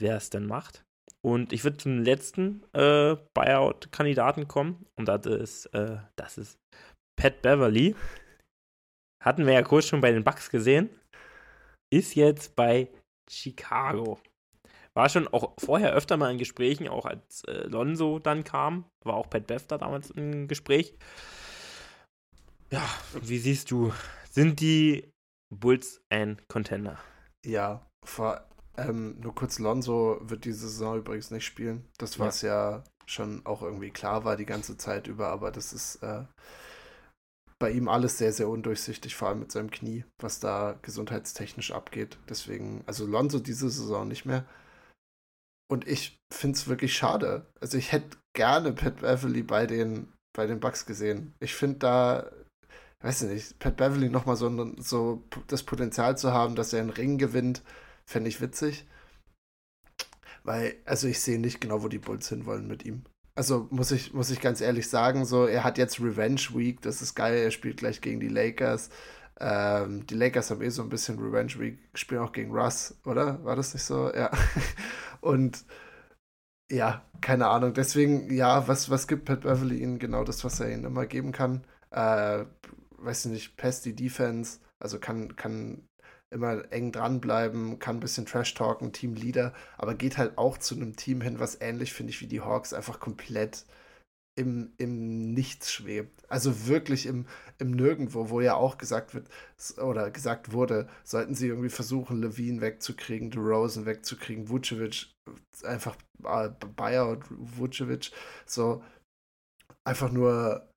wer es denn macht. Und ich würde zum letzten äh, Buyout-Kandidaten kommen und das ist, äh, das ist Pat Beverly. Hatten wir ja kurz schon bei den Bucks gesehen. Ist jetzt bei Chicago. War schon auch vorher öfter mal in Gesprächen, auch als äh, Lonzo dann kam. War auch Pat Bev da damals im Gespräch. Ja, wie siehst du, sind die Bulls ein Contender? Ja, vor, ähm, nur kurz, Lonzo wird diese Saison übrigens nicht spielen. Das, was ja. ja schon auch irgendwie klar war die ganze Zeit über, aber das ist äh, bei ihm alles sehr, sehr undurchsichtig, vor allem mit seinem Knie, was da gesundheitstechnisch abgeht. Deswegen, also Lonzo diese Saison nicht mehr. Und ich finde es wirklich schade. Also ich hätte gerne Pat Beverly bei den, bei den Bucks gesehen. Ich finde da, weiß ich nicht, Pat Beverly nochmal so, so das Potenzial zu haben, dass er einen Ring gewinnt, fände ich witzig. Weil, also ich sehe nicht genau, wo die Bulls hinwollen mit ihm. Also muss ich, muss ich ganz ehrlich sagen, so, er hat jetzt Revenge Week, das ist geil, er spielt gleich gegen die Lakers. Ähm, die Lakers haben eh so ein bisschen Revenge Week, spielen auch gegen Russ, oder? War das nicht so? Ja. Und ja, keine Ahnung. Deswegen, ja, was, was gibt Pat Beverly ihnen genau das, was er ihnen immer geben kann? Äh, weiß ich nicht, Pesty Defense, also kann, kann immer eng dranbleiben, kann ein bisschen Trash talken, Teamleader, aber geht halt auch zu einem Team hin, was ähnlich, finde ich, wie die Hawks, einfach komplett im, im Nichts schwebt. Also wirklich im, im Nirgendwo, wo ja auch gesagt wird, oder gesagt wurde, sollten sie irgendwie versuchen, Levine wegzukriegen, DeRozan wegzukriegen, Vucevic, einfach äh, Buyout, Vucevic, so einfach nur,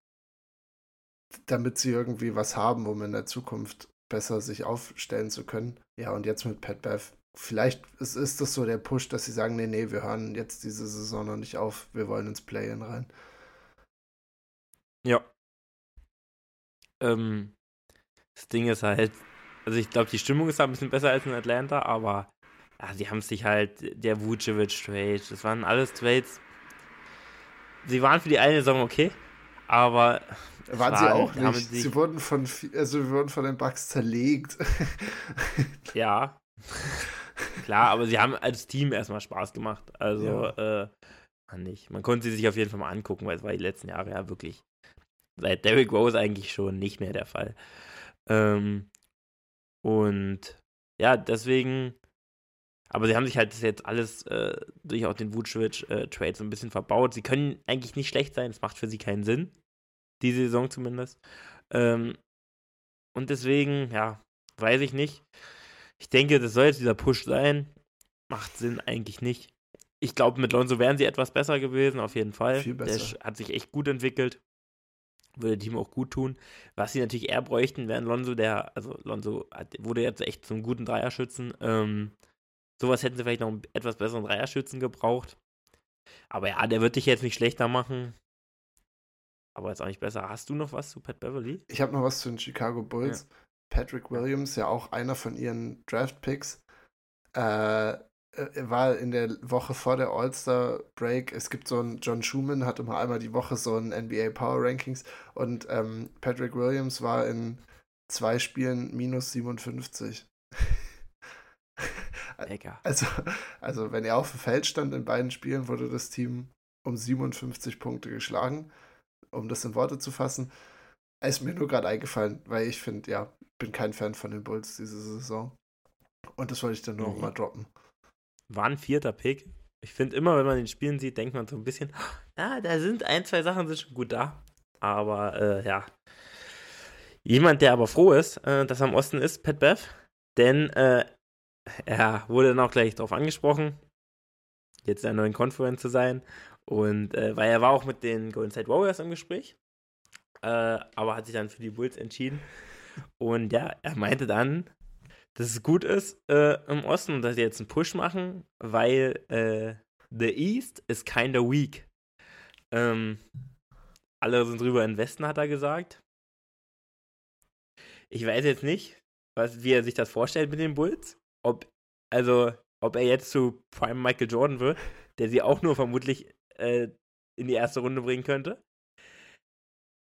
damit sie irgendwie was haben, um in der Zukunft besser sich aufstellen zu können. Ja, und jetzt mit Pat Bev. Vielleicht ist, ist das so der Push, dass sie sagen, nee, nee, wir hören jetzt diese Saison noch nicht auf, wir wollen ins Play-In rein. Ja. Ähm, das Ding ist halt, also ich glaube, die Stimmung ist da ein bisschen besser als in Atlanta, aber ja, sie haben sich halt, der Vucevic-Trade, das waren alles Trades. Sie waren für die eine Saison okay, aber. Waren, waren sie auch nicht. Sie wurden von, also wir wurden von den Bugs zerlegt. ja. Klar, aber sie haben als Team erstmal Spaß gemacht. Also, ja. äh, nicht. Man konnte sie sich auf jeden Fall mal angucken, weil es war die letzten Jahre ja wirklich seit Derrick Rose eigentlich schon nicht mehr der Fall. Ähm, und ja, deswegen, aber sie haben sich halt das jetzt alles äh, durch auch den Vucevic-Trade äh, so ein bisschen verbaut. Sie können eigentlich nicht schlecht sein, es macht für sie keinen Sinn. Diese Saison zumindest. Ähm, und deswegen, ja, weiß ich nicht. Ich denke, das soll jetzt dieser Push sein. Macht Sinn eigentlich nicht. Ich glaube, mit Lonzo wären sie etwas besser gewesen, auf jeden Fall. Viel besser. Der hat sich echt gut entwickelt würde dem auch gut tun. Was sie natürlich eher bräuchten, wäre Lonzo, der, also Lonzo hat, wurde jetzt echt zum guten Dreierschützen. Ähm, sowas hätten sie vielleicht noch einen etwas besseren Dreierschützen gebraucht. Aber ja, der wird dich jetzt nicht schlechter machen. Aber jetzt auch nicht besser. Hast du noch was zu Pat Beverly? Ich habe noch was zu den Chicago Bulls. Ja. Patrick Williams, ja auch einer von ihren Draft-Picks, äh, äh, war in der Woche vor der All-Star-Break, es gibt so einen, John Schumann hat immer einmal die Woche so ein NBA Power Rankings und ähm, Patrick Williams war in zwei Spielen minus 57. Lecker. Also, also, wenn er auf dem Feld stand in beiden Spielen, wurde das Team um 57 Punkte geschlagen, um das in Worte zu fassen. Ist mir nur gerade eingefallen, weil ich finde, ja, bin kein Fan von den Bulls diese Saison. Und das wollte ich dann nur mhm. mal droppen war ein vierter Pick. Ich finde immer, wenn man den Spielen sieht, denkt man so ein bisschen, ja, da sind ein, zwei Sachen sind schon gut da. Aber äh, ja. Jemand, der aber froh ist, äh, dass er am Osten ist, Pat Bev, denn äh, er wurde dann auch gleich darauf angesprochen, jetzt in der neuen Conference zu sein. Und äh, weil er war auch mit den Golden State Warriors im Gespräch. äh, aber hat sich dann für die Bulls entschieden. Und ja, er meinte dann, dass es gut ist äh, im Osten dass sie jetzt einen Push machen, weil äh, the East is kinda weak. Ähm, alle sind drüber in Westen, hat er gesagt. Ich weiß jetzt nicht, was, wie er sich das vorstellt mit den Bulls. Ob, also, ob er jetzt zu Prime Michael Jordan wird, der sie auch nur vermutlich äh, in die erste Runde bringen könnte.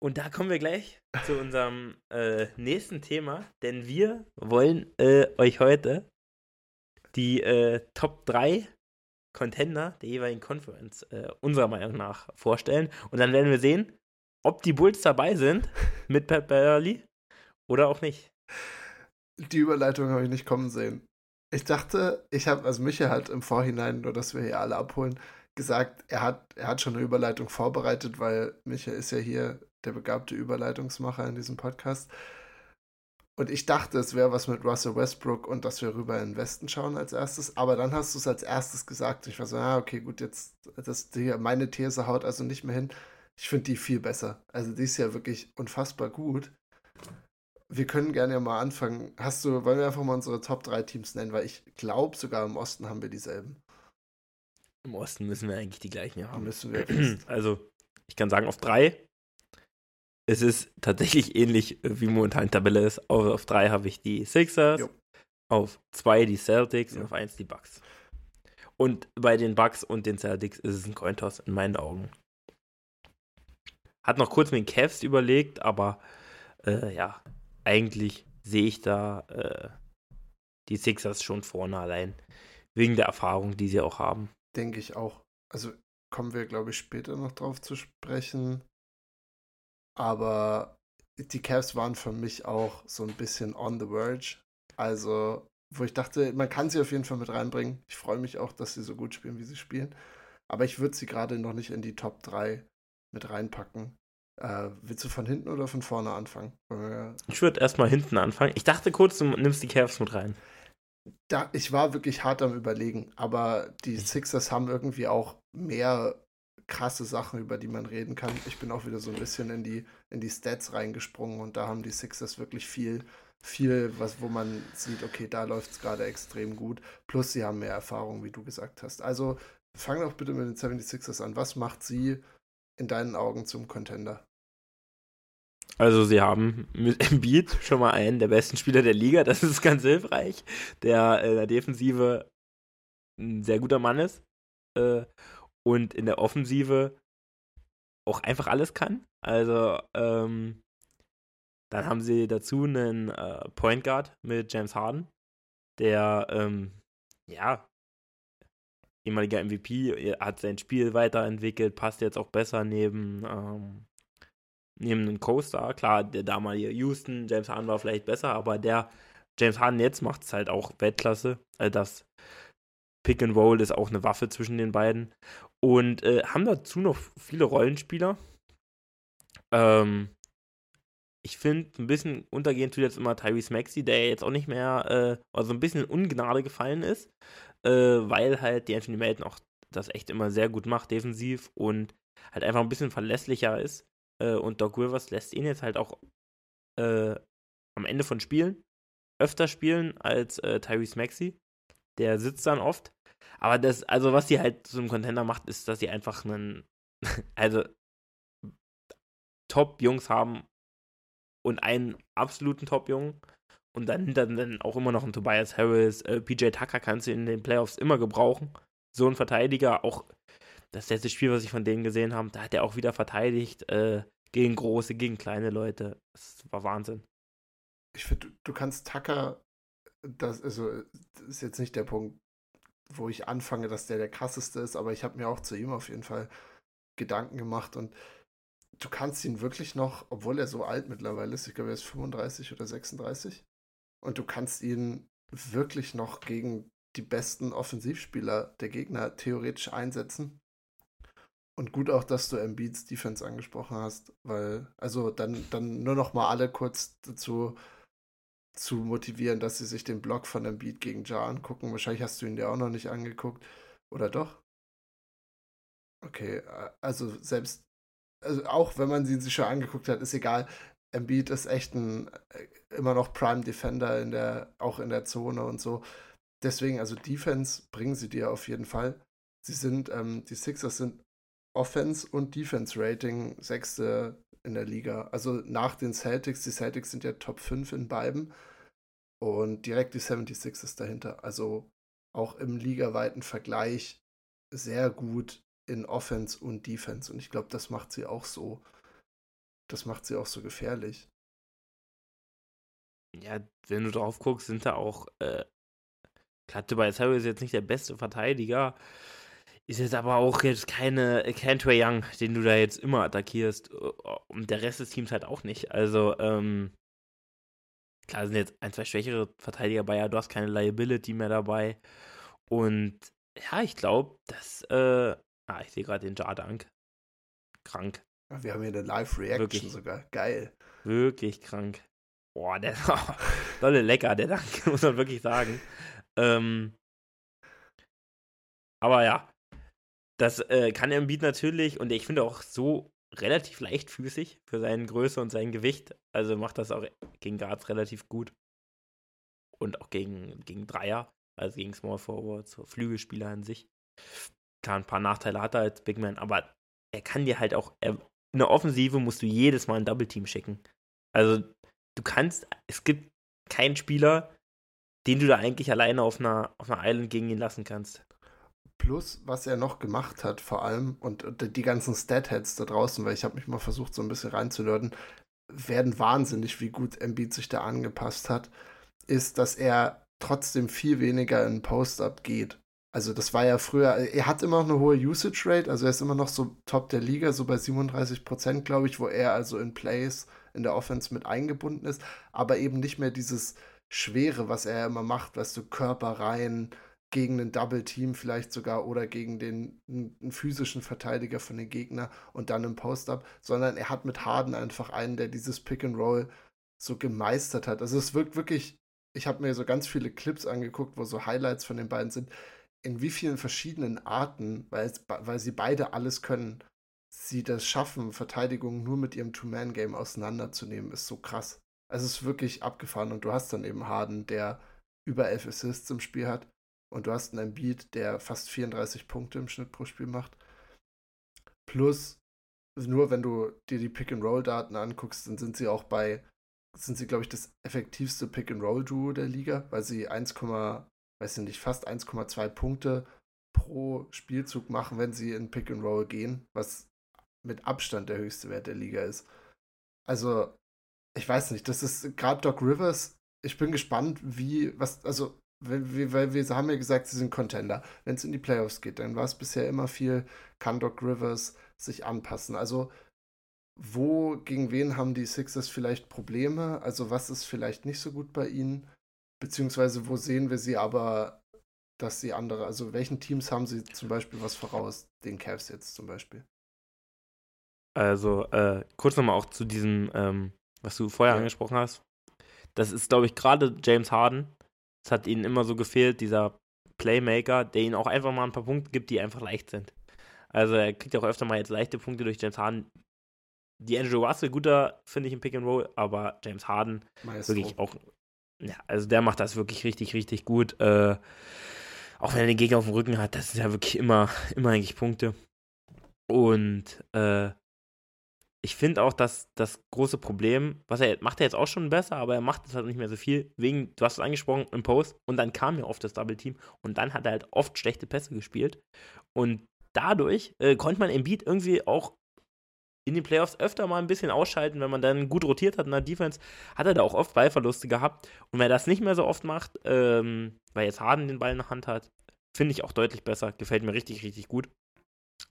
Und da kommen wir gleich zu unserem äh, nächsten Thema, denn wir wollen äh, euch heute die äh, Top 3 Contender der jeweiligen Conference äh, unserer Meinung nach vorstellen. Und dann werden wir sehen, ob die Bulls dabei sind mit Pat Beverly oder auch nicht. Die Überleitung habe ich nicht kommen sehen. Ich dachte, ich habe, also Michael hat im Vorhinein, nur dass wir hier alle abholen, gesagt, er hat, er hat schon eine Überleitung vorbereitet, weil Michael ist ja hier der begabte Überleitungsmacher in diesem Podcast. Und ich dachte, es wäre was mit Russell Westbrook und dass wir rüber in den Westen schauen als erstes. Aber dann hast du es als erstes gesagt. Ich war so, ah, okay, gut, jetzt, das, die, meine These haut also nicht mehr hin. Ich finde die viel besser. Also die ist ja wirklich unfassbar gut. Wir können gerne ja mal anfangen. Hast du, wollen wir einfach mal unsere Top 3 Teams nennen, weil ich glaube, sogar im Osten haben wir dieselben. Im Osten müssen wir eigentlich die gleichen haben. Müssen wir. Also, ich kann sagen, auf drei es ist tatsächlich ähnlich, äh, wie momentan Tabelle ist. Auf, auf drei habe ich die Sixers, jo. auf zwei die Celtics jo. und auf eins die Bucks. Und bei den Bucks und den Celtics ist es ein Cointoss in meinen Augen. Hat noch kurz mit den Cavs überlegt, aber äh, ja, eigentlich sehe ich da äh, die Sixers schon vorne allein. Wegen der Erfahrung, die sie auch haben. Denke ich auch. Also kommen wir, glaube ich, später noch drauf zu sprechen. Aber die Cavs waren für mich auch so ein bisschen on the verge. Also, wo ich dachte, man kann sie auf jeden Fall mit reinbringen. Ich freue mich auch, dass sie so gut spielen, wie sie spielen. Aber ich würde sie gerade noch nicht in die Top 3 mit reinpacken. Äh, willst du von hinten oder von vorne anfangen? Ich würde erstmal hinten anfangen. Ich dachte kurz, du nimmst die Cavs mit rein. Da, ich war wirklich hart am Überlegen, aber die Sixers haben irgendwie auch mehr krasse Sachen, über die man reden kann. Ich bin auch wieder so ein bisschen in die, in die Stats reingesprungen und da haben die Sixers wirklich viel, viel, was, wo man sieht, okay, da läuft es gerade extrem gut. Plus sie haben mehr Erfahrung, wie du gesagt hast. Also fang doch bitte mit den 76ers an. Was macht sie in deinen Augen zum Contender? Also sie haben mit Embiid schon mal einen der besten Spieler der Liga, das ist ganz hilfreich, der in der Defensive ein sehr guter Mann ist. Äh, und in der Offensive auch einfach alles kann. Also, ähm, dann haben sie dazu einen äh, Point Guard mit James Harden, der, ähm, ja, ehemaliger MVP, hat sein Spiel weiterentwickelt, passt jetzt auch besser neben, ähm, neben einem Co-Star. Klar, der damalige Houston, James Harden war vielleicht besser, aber der James Harden jetzt macht es halt auch Weltklasse. Also das Pick and Roll ist auch eine Waffe zwischen den beiden. Und äh, haben dazu noch viele Rollenspieler. Ähm, ich finde, ein bisschen untergehend tut jetzt immer Tyrese Maxi, der jetzt auch nicht mehr, äh, also ein bisschen in Ungnade gefallen ist, äh, weil halt die Anthony Melton auch das echt immer sehr gut macht, defensiv und halt einfach ein bisschen verlässlicher ist. Äh, und Doc Rivers lässt ihn jetzt halt auch äh, am Ende von Spielen öfter spielen als äh, Tyrese Maxi. Der sitzt dann oft. Aber das, also was sie halt zum Contender macht, ist, dass sie einfach einen, also Top-Jungs haben und einen absoluten Top-Jungen und dann dann auch immer noch einen Tobias Harris, äh, PJ Tucker kannst du in den Playoffs immer gebrauchen. So ein Verteidiger, auch das letzte Spiel, was ich von denen gesehen habe, da hat er auch wieder verteidigt äh, gegen große, gegen kleine Leute. Das war Wahnsinn. Ich finde, du, du kannst Tucker, das, also, das ist jetzt nicht der Punkt, wo ich anfange, dass der der krasseste ist, aber ich habe mir auch zu ihm auf jeden Fall Gedanken gemacht und du kannst ihn wirklich noch, obwohl er so alt mittlerweile ist, ich glaube, er ist 35 oder 36, und du kannst ihn wirklich noch gegen die besten Offensivspieler der Gegner theoretisch einsetzen. Und gut auch, dass du Embiids Defense angesprochen hast, weil, also dann, dann nur noch mal alle kurz dazu zu motivieren, dass sie sich den Blog von dem Beat gegen Ja angucken. Wahrscheinlich hast du ihn dir auch noch nicht angeguckt. Oder doch? Okay, also selbst also auch wenn man sie sich schon angeguckt hat, ist egal. Embiid ist echt ein äh, immer noch Prime Defender in der, auch in der Zone und so. Deswegen, also Defense bringen sie dir auf jeden Fall. Sie sind, ähm, die Sixers sind Offense und Defense Rating sechste in der Liga. Also nach den Celtics, die Celtics sind ja Top 5 in beiden und direkt die 76ers dahinter. Also auch im ligaweiten Vergleich sehr gut in Offense und Defense. Und ich glaube, das macht sie auch so. Das macht sie auch so gefährlich. Ja, wenn du drauf guckst, sind da auch. Äh, klar, Tobias Harris ist jetzt nicht der beste Verteidiger. Ist jetzt aber auch jetzt keine kein Trey Young, den du da jetzt immer attackierst. Und der Rest des Teams halt auch nicht. Also, ähm, klar sind jetzt ein, zwei schwächere Verteidiger bei, ja, du hast keine Liability mehr dabei. Und ja, ich glaube, dass, äh, ah, ich sehe gerade den Jardank. Krank. Wir haben hier eine Live-Reaction sogar. Geil. Wirklich krank. Boah, der ist dolle lecker, der Dank, muss man wirklich sagen. Ähm, aber ja, das äh, kann Embiid natürlich und ich finde auch so relativ leichtfüßig für seine Größe und sein Gewicht. Also macht das auch gegen Guards relativ gut. Und auch gegen, gegen Dreier, also gegen Small Forwards, so Flügelspieler an sich. Klar, ein paar Nachteile hat er als Big Man, aber er kann dir halt auch, er, in der Offensive musst du jedes Mal ein Double Team schicken. Also du kannst, es gibt keinen Spieler, den du da eigentlich alleine auf einer, auf einer Island gegen ihn lassen kannst. Plus, was er noch gemacht hat, vor allem, und, die ganzen Statheads da draußen, weil ich habe mich mal versucht, so ein bisschen reinzulöden, werden wahnsinnig, wie gut Embiid sich da angepasst hat, ist, dass er trotzdem viel weniger in Post-Up geht. Also das war ja früher, er hat immer noch eine hohe Usage Rate, also er ist immer noch so top der Liga, so bei 37 Prozent, glaube ich, wo er also in Plays in der Offense mit eingebunden ist, aber eben nicht mehr dieses Schwere, was er immer macht, weißt du, Körper rein, gegen einen Double Team vielleicht sogar oder gegen den einen physischen Verteidiger von den Gegner und dann im Post-Up, sondern er hat mit Harden einfach einen, der dieses Pick and Roll so gemeistert hat. Also es wirkt wirklich, ich habe mir so ganz viele Clips angeguckt, wo so Highlights von den beiden sind, in wie vielen verschiedenen Arten, weil, weil sie beide alles können, sie das schaffen, Verteidigungen nur mit ihrem Two-Man-Game auseinanderzunehmen, ist so krass. Also es ist wirklich abgefahren und du hast dann eben Harden, der über elf Assists im Spiel hat und du hast einen Beat, der fast 34 Punkte im Schnitt pro Spiel macht. Plus, nur wenn du dir die Pick-and-Roll-Daten anguckst, dann sind sie auch bei, sind sie, glaube ich, das effektivste Pick-and-Roll-Duo der Liga, weil sie 1, weiß ich nicht, fast 1,2 Punkte pro Spielzug machen, wenn sie in Pick-and-Roll gehen, was mit Abstand der höchste Wert der Liga ist. Also, ich weiß nicht, das ist gerade Doc Rivers. Ich bin gespannt, wie, was, also weil wir, weil wir haben ja gesagt, sie sind Contender. Wenn es in die Playoffs geht, dann war es bisher immer viel, kann Doc Rivers sich anpassen. Also, wo, gegen wen haben die Sixers vielleicht Probleme? Also, was ist vielleicht nicht so gut bei ihnen? Beziehungsweise, wo sehen wir sie aber, dass sie andere, also welchen Teams haben sie zum Beispiel was voraus? Den Cavs jetzt zum Beispiel. Also, äh, kurz nochmal auch zu diesem, ähm, was du vorher ja. angesprochen hast. Das ist, glaube ich, gerade James Harden, es hat ihnen immer so gefehlt, dieser Playmaker, der ihnen auch einfach mal ein paar Punkte gibt, die einfach leicht sind. Also er kriegt auch öfter mal jetzt leichte Punkte durch James Harden. Die Andrew Russell guter, finde ich, im Pick and Roll, aber James Harden Maestro. wirklich auch, ja, also der macht das wirklich richtig, richtig gut. Äh, auch wenn er den Gegner auf dem Rücken hat, das sind ja wirklich immer, immer eigentlich Punkte. Und äh, ich finde auch, dass das große Problem, was er macht er jetzt auch schon besser, aber er macht es halt nicht mehr so viel. Wegen, du hast es angesprochen, im Post und dann kam ja oft das Double Team und dann hat er halt oft schlechte Pässe gespielt. Und dadurch äh, konnte man im Beat irgendwie auch in den Playoffs öfter mal ein bisschen ausschalten, wenn man dann gut rotiert hat in der Defense, hat er da auch oft Ballverluste gehabt. Und wer das nicht mehr so oft macht, ähm, weil jetzt Harden den Ball in der Hand hat, finde ich auch deutlich besser. Gefällt mir richtig, richtig gut.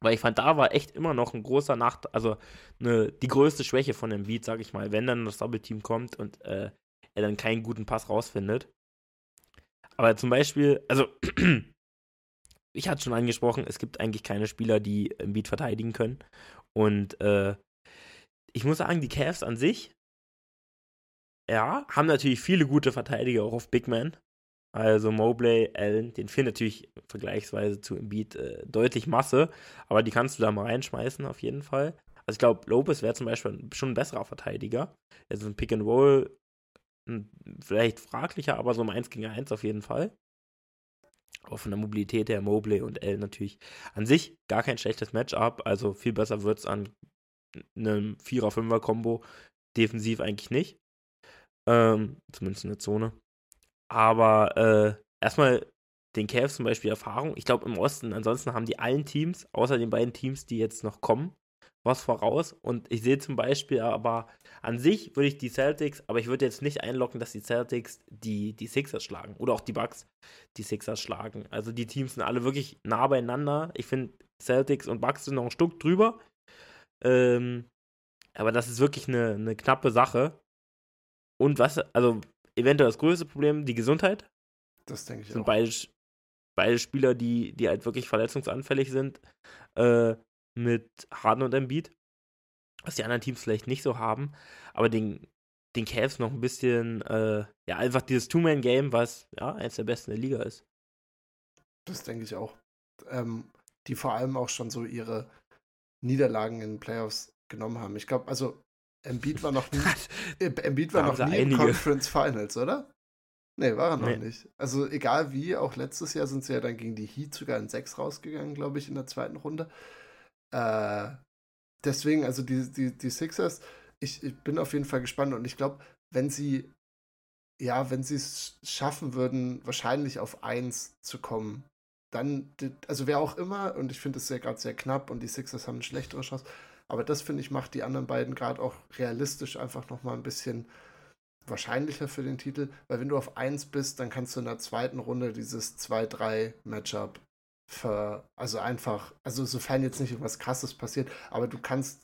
Weil ich fand, da war echt immer noch ein großer Nachteil, also eine, die größte Schwäche von dem Beat, sag ich mal, wenn dann das Double-Team kommt und äh, er dann keinen guten Pass rausfindet. Aber zum Beispiel, also, ich hatte schon angesprochen, es gibt eigentlich keine Spieler, die im Beat verteidigen können. Und äh, ich muss sagen, die Cavs an sich, ja, haben natürlich viele gute Verteidiger auch auf Big Man. Also Mobley, Allen, den fehlt natürlich vergleichsweise zu Embiid äh, deutlich Masse, aber die kannst du da mal reinschmeißen auf jeden Fall. Also ich glaube, Lopez wäre zum Beispiel schon ein besserer Verteidiger. Also ein Pick and Roll vielleicht fraglicher, aber so um 1 gegen 1 auf jeden Fall. Auch von der Mobilität her, Mobley und L natürlich an sich gar kein schlechtes Matchup. Also viel besser wird es an einem 4er-5er-Kombo defensiv eigentlich nicht. Ähm, zumindest in der Zone. Aber äh, erstmal den Cavs zum Beispiel Erfahrung. Ich glaube im Osten, ansonsten haben die allen Teams, außer den beiden Teams, die jetzt noch kommen, was voraus. Und ich sehe zum Beispiel aber an sich würde ich die Celtics, aber ich würde jetzt nicht einloggen, dass die Celtics die, die Sixers schlagen oder auch die Bucks die Sixers schlagen. Also die Teams sind alle wirklich nah beieinander. Ich finde Celtics und Bucks sind noch ein Stück drüber. Ähm, aber das ist wirklich eine, eine knappe Sache. Und was, also eventuell das größte Problem, die Gesundheit. Das denke ich sind auch. Beide, beide Spieler, die, die halt wirklich verletzungsanfällig sind. Äh, mit Harden und Embiid. Was die anderen Teams vielleicht nicht so haben. Aber den, den Cavs noch ein bisschen, äh, ja, einfach dieses Two-Man-Game, was ja eins der besten der Liga ist. Das denke ich auch. Ähm, die vor allem auch schon so ihre Niederlagen in den Playoffs genommen haben. Ich glaube, also Embiid war noch nie, Embiid war noch nie in Conference Finals, oder? Nee, war er noch nee. nicht. Also egal wie, auch letztes Jahr sind sie ja dann gegen die Heat sogar in 6 rausgegangen, glaube ich, in der zweiten Runde. Äh, deswegen, also die, die, die Sixers, ich, ich bin auf jeden Fall gespannt und ich glaube, wenn sie, ja, wenn sie es schaffen würden, wahrscheinlich auf 1 zu kommen, dann, also wer auch immer, und ich finde es ja gerade sehr knapp und die Sixers haben eine schlechtere Chance, aber das finde ich macht die anderen beiden gerade auch realistisch einfach nochmal ein bisschen wahrscheinlicher für den Titel, weil wenn du auf 1 bist, dann kannst du in der zweiten Runde dieses 2-3-Matchup ver, also einfach, also sofern jetzt nicht irgendwas krasses passiert, aber du kannst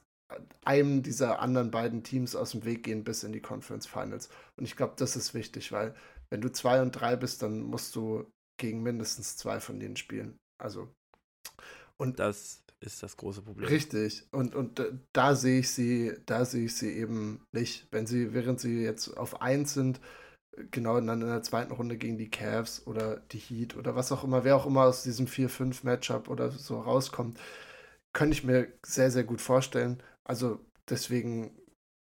einem dieser anderen beiden Teams aus dem Weg gehen bis in die Conference Finals. Und ich glaube, das ist wichtig, weil wenn du zwei und drei bist, dann musst du gegen mindestens zwei von denen spielen. Also und das ist das große Problem. Richtig. Und, und da sehe ich sie, da sehe ich sie eben nicht. Wenn sie, während sie jetzt auf eins sind, genau dann in der zweiten Runde gegen die Cavs oder die Heat oder was auch immer, wer auch immer aus diesem 4-5-Matchup oder so rauskommt, könnte ich mir sehr, sehr gut vorstellen. Also deswegen,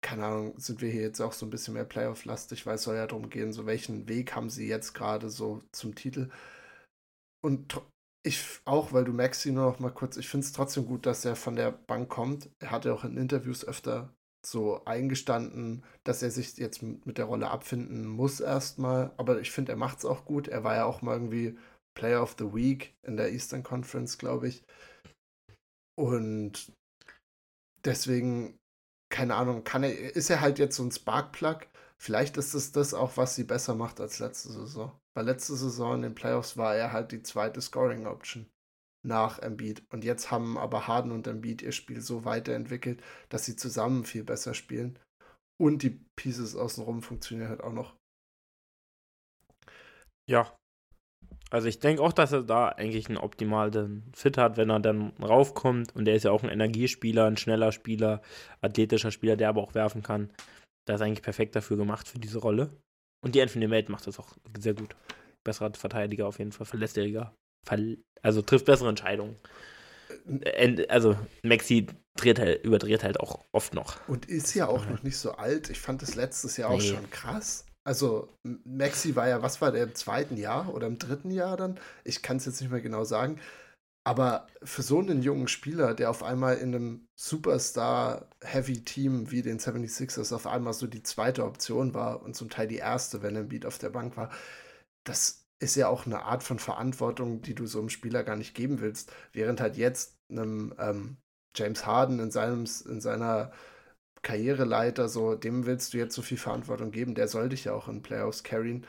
keine Ahnung, sind wir hier jetzt auch so ein bisschen mehr Playoff-lastig, weil es soll ja darum gehen, so welchen Weg haben sie jetzt gerade so zum Titel. Und ich auch, weil du Maxi nur noch mal kurz, ich finde es trotzdem gut, dass er von der Bank kommt. Er hat ja auch in Interviews öfter so eingestanden, dass er sich jetzt mit der Rolle abfinden muss erstmal. Aber ich finde, er macht es auch gut. Er war ja auch mal irgendwie Player of the Week in der Eastern Conference, glaube ich. Und deswegen, keine Ahnung, kann er, ist er halt jetzt so ein Sparkplug. Vielleicht ist es das auch, was sie besser macht als letzte Saison. Weil letzte Saison in den Playoffs war er halt die zweite Scoring Option nach Embiid. Und jetzt haben aber Harden und Embiid ihr Spiel so weiterentwickelt, dass sie zusammen viel besser spielen. Und die Pieces außenrum funktionieren halt auch noch. Ja. Also ich denke auch, dass er da eigentlich einen optimalen Fit hat, wenn er dann raufkommt. Und er ist ja auch ein Energiespieler, ein schneller Spieler, athletischer Spieler, der aber auch werfen kann. Da ist eigentlich perfekt dafür gemacht für diese Rolle. Und die Anthony Mate macht das auch sehr gut. Besserer Verteidiger auf jeden Fall, verlässlicher also trifft bessere Entscheidungen. Also Maxi dreht halt, überdreht halt auch oft noch. Und ist ja auch noch nicht so alt. Ich fand das letztes Jahr nee. auch schon krass. Also Maxi war ja, was war der im zweiten Jahr oder im dritten Jahr dann? Ich kann es jetzt nicht mehr genau sagen. Aber für so einen jungen Spieler, der auf einmal in einem Superstar-Heavy-Team wie den 76ers auf einmal so die zweite Option war und zum Teil die erste, wenn Beat auf der Bank war, das ist ja auch eine Art von Verantwortung, die du so einem Spieler gar nicht geben willst. Während halt jetzt einem ähm, James Harden in, seinem, in seiner Karriereleiter, so, dem willst du jetzt so viel Verantwortung geben. Der soll dich ja auch in Playoffs carryen.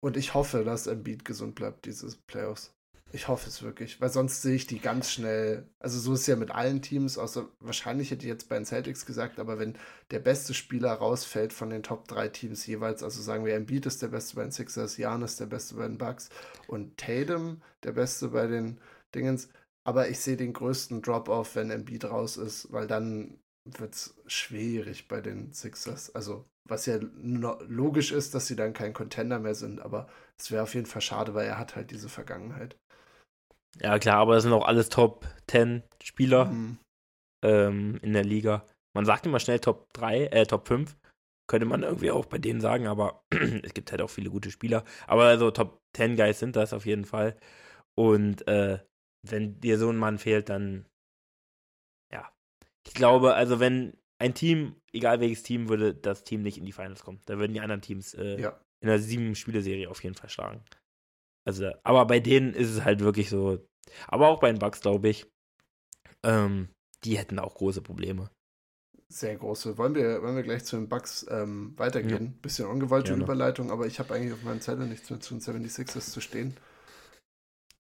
Und ich hoffe, dass Embiid gesund bleibt, diese Playoffs. Ich hoffe es wirklich, weil sonst sehe ich die ganz schnell. Also so ist es ja mit allen Teams, außer wahrscheinlich hätte ich jetzt bei den Celtics gesagt, aber wenn der beste Spieler rausfällt von den Top 3 Teams jeweils, also sagen wir, Embiid ist der beste bei den Sixers, ist der beste bei den Bucks und Tatum der beste bei den Dingens. Aber ich sehe den größten Drop-off, wenn Embiid raus ist, weil dann wird es schwierig bei den Sixers. Also was ja logisch ist, dass sie dann kein Contender mehr sind, aber es wäre auf jeden Fall schade, weil er hat halt diese Vergangenheit. Ja, klar, aber das sind auch alles Top 10 Spieler. Mhm. ähm, in der Liga. Man sagt immer schnell Top 3, äh, Top 5. Könnte man irgendwie auch bei denen sagen, aber es gibt halt auch viele gute Spieler. Aber also Top 10 Guys sind das auf jeden Fall. Und äh, wenn dir so ein Mann fehlt, dann ja. Ich glaube, also wenn ein Team, egal welches Team, würde das Team nicht in die Finals kommen. Da würden die anderen Teams äh, ja. in der sieben Spieleserie auf jeden Fall schlagen. Also, aber bei denen ist es halt wirklich so. Aber auch bei den Bucks, glaube ich, ähm, die hätten auch große Probleme. Sehr große. Wollen wir, wollen wir gleich zu den Bucks ähm, weitergehen? Ja. Bisschen ungewollte Gerne. Überleitung, aber ich habe eigentlich auf meinem Zettel nichts mehr zu den 76ers zu stehen.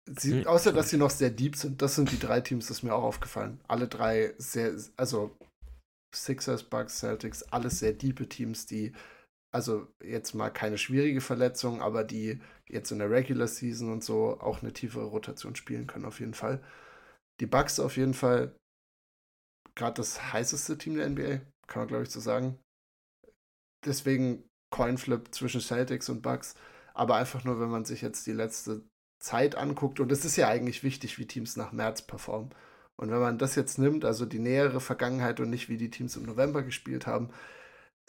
Sie, hm. Außer, dass sie noch sehr deep sind. Das sind die drei Teams, das ist mir auch aufgefallen. Alle drei sehr, also Sixers, Bucks, Celtics, alles sehr diepe Teams, die, also jetzt mal keine schwierige Verletzung, aber die jetzt in der Regular Season und so auch eine tiefere Rotation spielen können, auf jeden Fall. Die Bucks auf jeden Fall gerade das heißeste Team der NBA, kann man glaube ich so sagen. Deswegen Coinflip zwischen Celtics und Bucks, aber einfach nur, wenn man sich jetzt die letzte Zeit anguckt, und es ist ja eigentlich wichtig, wie Teams nach März performen. Und wenn man das jetzt nimmt, also die nähere Vergangenheit und nicht wie die Teams im November gespielt haben,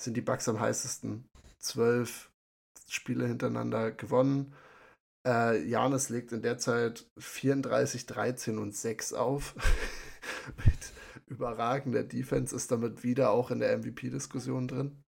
sind die Bucks am heißesten. Zwölf Spiele hintereinander gewonnen. Äh, Janis legt in der Zeit 34, 13 und 6 auf. Mit überragender Defense ist damit wieder auch in der MVP-Diskussion drin.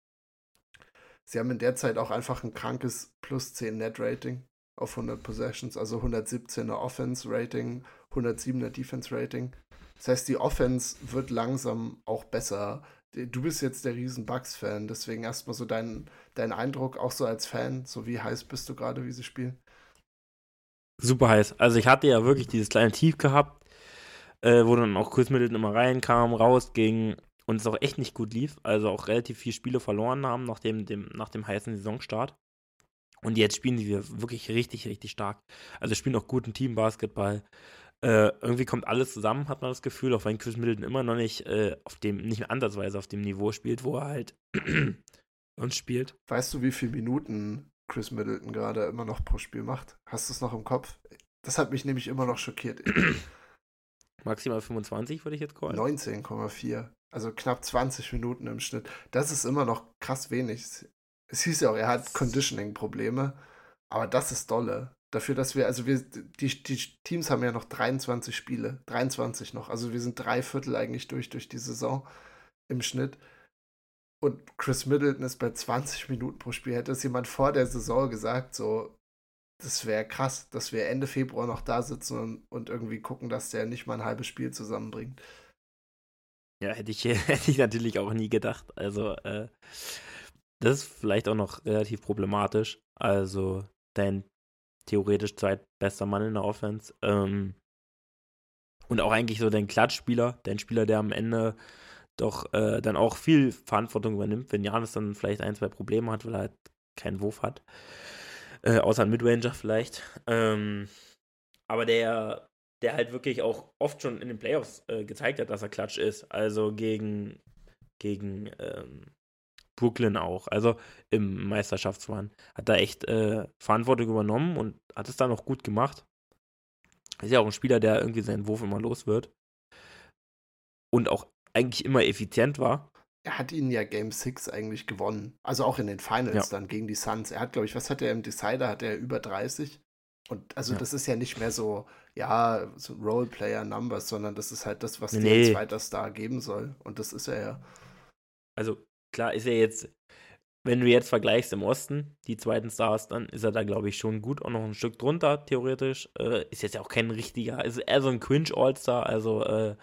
Sie haben in der Zeit auch einfach ein krankes plus 10 Net-Rating auf 100 Possessions, also 117er Offense-Rating, 107er Defense-Rating. Das heißt, die Offense wird langsam auch besser. Du bist jetzt der riesen Bucks-Fan, deswegen erstmal so dein, dein Eindruck, auch so als Fan, so wie heiß bist du gerade, wie sie spielen? Super heiß. Also ich hatte ja wirklich dieses kleine Tief gehabt, äh, wo dann auch Chris Middleton immer reinkam, rausging und es auch echt nicht gut lief. Also auch relativ viele Spiele verloren haben nach dem, dem, nach dem heißen Saisonstart. Und jetzt spielen die wirklich richtig, richtig stark. Also spielen auch guten Team-Basketball. Äh, irgendwie kommt alles zusammen, hat man das Gefühl, auch wenn Chris Middleton immer noch nicht äh, auf dem, nicht ansatzweise auf dem Niveau spielt, wo er halt uns spielt. Weißt du, wie viele Minuten Chris Middleton gerade immer noch pro Spiel macht? Hast du es noch im Kopf? Das hat mich nämlich immer noch schockiert. Maximal 25 würde ich jetzt callen. 19,4. Also knapp 20 Minuten im Schnitt. Das ist immer noch krass wenig. Es hieß ja auch, er hat Conditioning-Probleme. Aber das ist dolle dafür, dass wir, also wir, die, die Teams haben ja noch 23 Spiele, 23 noch. Also wir sind drei Viertel eigentlich durch, durch die Saison im Schnitt. Und Chris Middleton ist bei 20 Minuten pro Spiel. Hätte es jemand vor der Saison gesagt, so, das wäre krass, dass wir Ende Februar noch da sitzen und, und, irgendwie gucken, dass der nicht mal ein halbes Spiel zusammenbringt. Ja, hätte ich, hätte ich natürlich auch nie gedacht. Also, äh, das ist vielleicht auch noch relativ problematisch. Also, dein theoretisch zweitbester Mann in der Offense. Ähm, und auch eigentlich so dein Klatschspieler, dein Spieler, der am Ende doch äh, dann auch viel Verantwortung übernimmt, wenn Janis dann vielleicht ein, zwei Probleme hat, weil er halt keinen Wurf hat. Äh, außer ein Midranger vielleicht. Ähm, aber der, der halt wirklich auch oft schon in den Playoffs äh, gezeigt hat, dass er Klatsch ist. Also gegen, gegen ähm, Brooklyn auch. Also im Meisterschaftsrun. Hat da echt äh, Verantwortung übernommen und hat es dann auch gut gemacht. Ist ja auch ein Spieler, der irgendwie seinen Wurf immer los wird. Und auch eigentlich immer effizient war. Er hat ihn ja Game 6 eigentlich gewonnen. Also auch in den Finals ja. dann gegen die Suns. Er hat, glaube ich, was hat er im Decider? Hat er über 30? Und also ja. das ist ja nicht mehr so, ja, so Roleplayer-Numbers, sondern das ist halt das, was nee. dir ein zweiter Star geben soll. Und das ist er ja. Also klar ist er jetzt, wenn du jetzt vergleichst im Osten, die zweiten Stars, dann ist er da, glaube ich, schon gut, auch noch ein Stück drunter, theoretisch. Äh, ist jetzt ja auch kein richtiger, ist eher so ein Cringe-All-Star, also äh,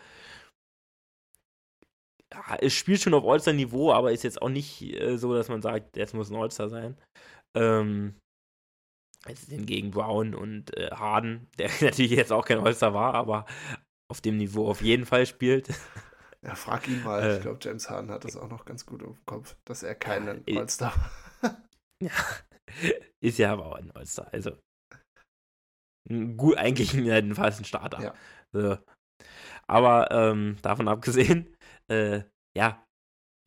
ja, es spielt schon auf All-Star-Niveau, aber ist jetzt auch nicht äh, so, dass man sagt, jetzt muss ein All-Star sein. Ähm, es sind gegen Brown und äh, Harden, der natürlich jetzt auch kein All-Star war, aber auf dem Niveau auf jeden Fall spielt. Ja, frag ihn mal. Äh, ich glaube, James Harden hat das auch noch ganz gut im Kopf, dass er keinen ja, All-Star Ja, ist ja aber auch ein All-Star. Also, gut, eigentlich ein, fast ein Starter. Ja. So. Aber ähm, davon abgesehen, äh, ja,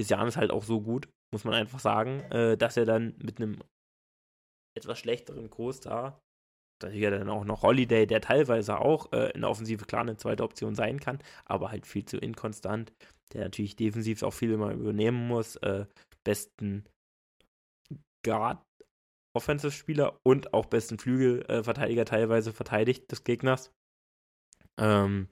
ist Janis halt auch so gut, muss man einfach sagen, äh, dass er dann mit einem etwas schlechteren Co-Star natürlich er dann auch noch Holiday, der teilweise auch äh, in der Offensive klar eine zweite Option sein kann, aber halt viel zu inkonstant, der natürlich defensiv auch viel immer übernehmen muss. Äh, besten Guard Offensive-Spieler und auch besten Flügelverteidiger teilweise verteidigt des Gegners. Ähm,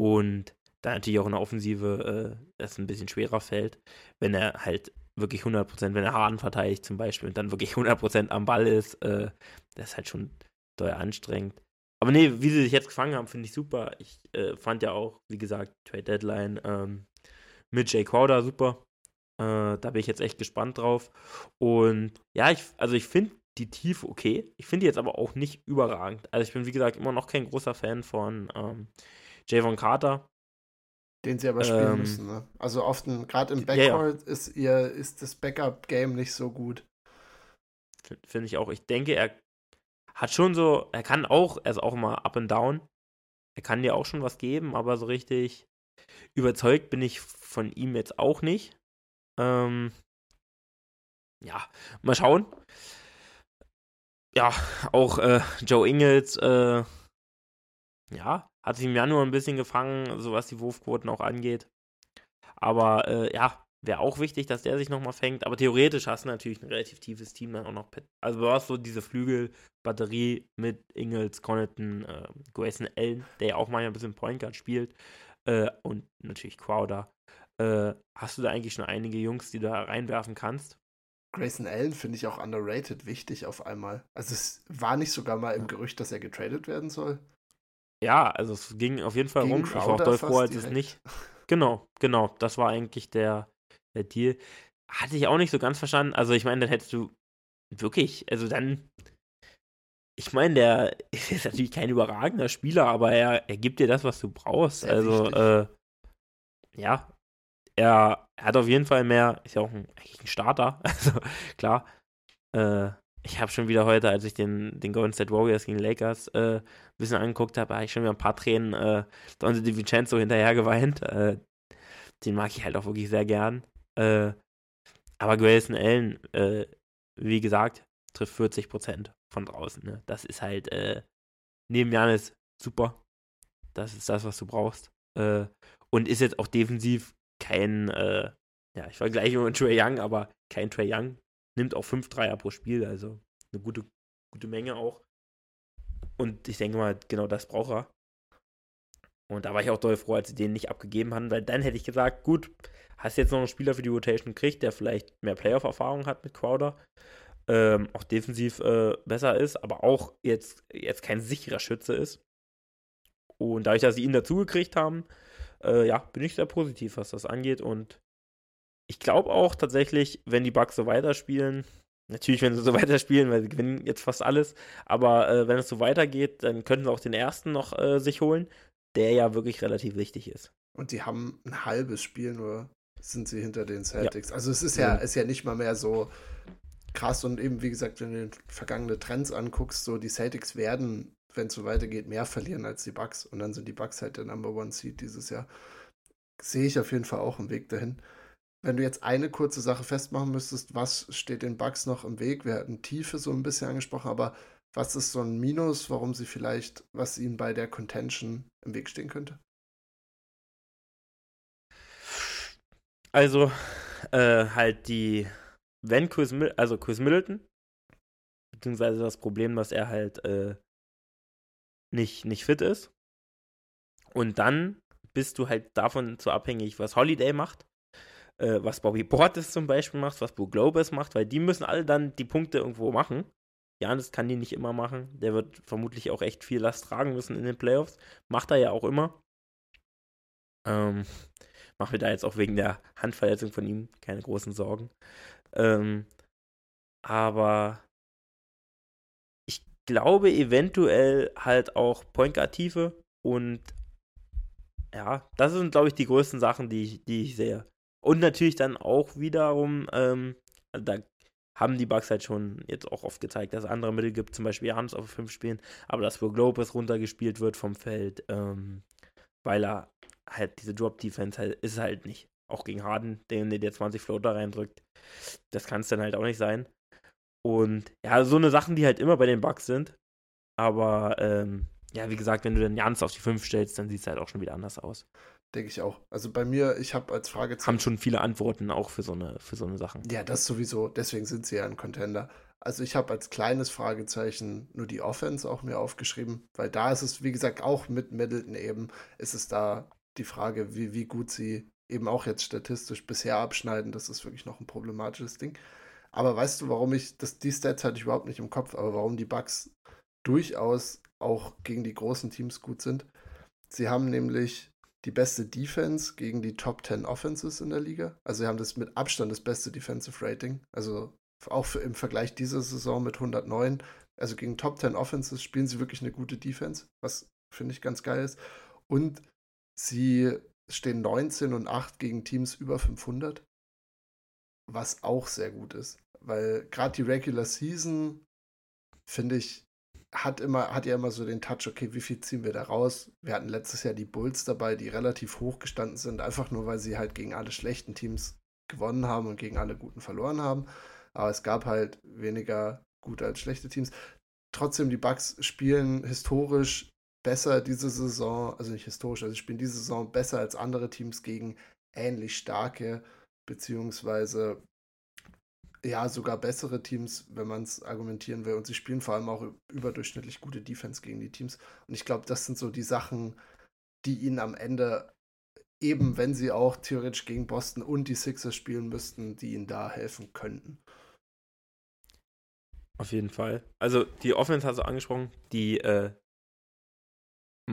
und da natürlich auch in der Offensive äh, das ein bisschen schwerer fällt, wenn er halt wirklich 100%, wenn er Harden verteidigt zum Beispiel und dann wirklich 100% am Ball ist, äh, das ist halt schon doll anstrengend. Aber nee, wie sie sich jetzt gefangen haben, finde ich super. Ich äh, fand ja auch, wie gesagt, Trade Deadline ähm, mit Jay Crowder super. Äh, da bin ich jetzt echt gespannt drauf. Und ja, ich, also ich finde die Tiefe okay. Ich finde die jetzt aber auch nicht überragend. Also ich bin, wie gesagt, immer noch kein großer Fan von ähm, Javon Carter. Den sie aber spielen ähm, müssen, ne? Also oft, gerade im Backcourt ja, ja. ist ihr, ist das Backup-Game nicht so gut. Finde ich auch. Ich denke, er hat schon so, er kann auch, er ist auch immer up and down. Er kann dir auch schon was geben, aber so richtig überzeugt bin ich von ihm jetzt auch nicht. Ähm, ja, mal schauen. Ja, auch äh, Joe Ingles, äh, ja, hat sich im Januar ein bisschen gefangen, so was die Wurfquoten auch angeht. Aber äh, ja, wäre auch wichtig, dass der sich nochmal fängt. Aber theoretisch hast du natürlich ein relativ tiefes Team dann auch noch. Also du hast so diese Flügelbatterie mit Ingles, Connaughton, äh, Grayson Allen, der ja auch manchmal ein bisschen Point Guard spielt. Äh, und natürlich Crowder. Äh, hast du da eigentlich schon einige Jungs, die du da reinwerfen kannst? Grayson Allen finde ich auch underrated wichtig auf einmal. Also es war nicht sogar mal im Gerücht, dass er getradet werden soll. Ja, also es ging auf jeden Fall Gegen rum. Crowder ich war auch doll froh, als direkt. es nicht. Genau, genau. Das war eigentlich der, der Deal. Hatte ich auch nicht so ganz verstanden. Also ich meine, dann hättest du wirklich, also dann, ich meine, der ist natürlich kein überragender Spieler, aber er, er gibt dir das, was du brauchst. Sehr also, äh, ja, er, hat auf jeden Fall mehr, ist ja auch ein, eigentlich ein Starter, also klar. Äh, ich habe schon wieder heute, als ich den, den Golden State Warriors gegen Lakers äh, ein bisschen angeguckt habe, habe ich schon wieder ein paar Tränen äh, Don Vincenzo hinterher geweint. Äh, den mag ich halt auch wirklich sehr gern. Äh, aber Grayson Allen, äh, wie gesagt, trifft 40% von draußen. Ne? Das ist halt äh, neben Janis super. Das ist das, was du brauchst. Äh, und ist jetzt auch defensiv kein, äh, ja, ich vergleiche immer mit Trey Young, aber kein Trey Young. Nimmt auch fünf Dreier pro Spiel, also eine gute, gute Menge auch. Und ich denke mal, genau das braucht er. Und da war ich auch doll froh, als sie den nicht abgegeben haben, weil dann hätte ich gesagt, gut, hast jetzt noch einen Spieler für die Rotation gekriegt, der vielleicht mehr Playoff-Erfahrung hat mit Crowder, ähm, auch defensiv äh, besser ist, aber auch jetzt, jetzt kein sicherer Schütze ist. Und dadurch, dass sie ihn dazugekriegt haben, äh, ja, bin ich sehr positiv, was das angeht. Und ich glaube auch tatsächlich, wenn die Bugs so weiterspielen, natürlich, wenn sie so weiterspielen, weil sie gewinnen jetzt fast alles, aber äh, wenn es so weitergeht, dann könnten sie auch den ersten noch äh, sich holen, der ja wirklich relativ wichtig ist. Und die haben ein halbes Spiel nur, sind sie hinter den Celtics. Ja. Also es ist ja, ist ja nicht mal mehr so krass und eben, wie gesagt, wenn du vergangene Trends anguckst, so die Celtics werden wenn es so weitergeht, mehr verlieren als die Bucks. Und dann sind die Bucks halt der Number One Seed dieses Jahr. Sehe ich auf jeden Fall auch einen Weg dahin. Wenn du jetzt eine kurze Sache festmachen müsstest, was steht den Bucks noch im Weg? Wir hatten Tiefe so ein bisschen angesprochen, aber was ist so ein Minus, warum sie vielleicht, was ihnen bei der Contention im Weg stehen könnte? Also, äh, halt die, wenn Chris, also Chris Middleton, beziehungsweise das Problem, dass er halt äh, nicht, nicht fit ist. Und dann bist du halt davon zu abhängig, was Holiday macht, äh, was Bobby Portis zum Beispiel macht, was Blue Globus macht, weil die müssen alle dann die Punkte irgendwo machen. Janis kann die nicht immer machen. Der wird vermutlich auch echt viel Last tragen müssen in den Playoffs. Macht er ja auch immer. Ähm, mach mir da jetzt auch wegen der Handverletzung von ihm keine großen Sorgen. Ähm, aber glaube eventuell halt auch Point Guard Tiefe und ja, das sind glaube ich die größten Sachen, die ich, die ich sehe. Und natürlich dann auch wiederum, ähm, da haben die Bugs halt schon jetzt auch oft gezeigt, dass es andere Mittel gibt, zum Beispiel Janus auf 5 spielen, aber dass wo Globus runtergespielt wird vom Feld, ähm, weil er halt diese Drop-Defense halt, ist halt nicht. Auch gegen Harden, den der 20 Floater reindrückt. Das kann es dann halt auch nicht sein. Und ja, so eine Sachen, die halt immer bei den Bugs sind. Aber ähm, ja, wie gesagt, wenn du den Jans auf die 5 stellst, dann sieht es halt auch schon wieder anders aus. Denke ich auch. Also bei mir, ich habe als Fragezeichen. Haben schon viele Antworten auch für so eine, für so eine Sachen. Ja, das sowieso. Deswegen sind sie ja ein Contender. Also ich habe als kleines Fragezeichen nur die Offense auch mir aufgeschrieben, weil da ist es, wie gesagt, auch mit Middleton eben, ist es da die Frage, wie, wie gut sie eben auch jetzt statistisch bisher abschneiden. Das ist wirklich noch ein problematisches Ding. Aber weißt du, warum ich, das, die Stats hatte ich überhaupt nicht im Kopf, aber warum die Bugs durchaus auch gegen die großen Teams gut sind? Sie haben nämlich die beste Defense gegen die Top 10 Offenses in der Liga. Also sie haben das mit Abstand das beste Defensive Rating. Also auch für, im Vergleich dieser Saison mit 109. Also gegen Top 10 Offenses spielen sie wirklich eine gute Defense, was finde ich ganz geil ist. Und sie stehen 19 und 8 gegen Teams über 500, was auch sehr gut ist. Weil gerade die Regular Season, finde ich, hat immer, hat ja immer so den Touch, okay, wie viel ziehen wir da raus? Wir hatten letztes Jahr die Bulls dabei, die relativ hoch gestanden sind, einfach nur, weil sie halt gegen alle schlechten Teams gewonnen haben und gegen alle guten verloren haben. Aber es gab halt weniger gute als schlechte Teams. Trotzdem, die Bucks spielen historisch besser diese Saison, also nicht historisch, also spielen diese Saison besser als andere Teams gegen ähnlich starke, beziehungsweise ja, sogar bessere Teams, wenn man es argumentieren will. Und sie spielen vor allem auch überdurchschnittlich gute Defense gegen die Teams. Und ich glaube, das sind so die Sachen, die ihnen am Ende, eben wenn sie auch theoretisch gegen Boston und die Sixers spielen müssten, die ihnen da helfen könnten. Auf jeden Fall. Also die Offense hast du angesprochen, die äh,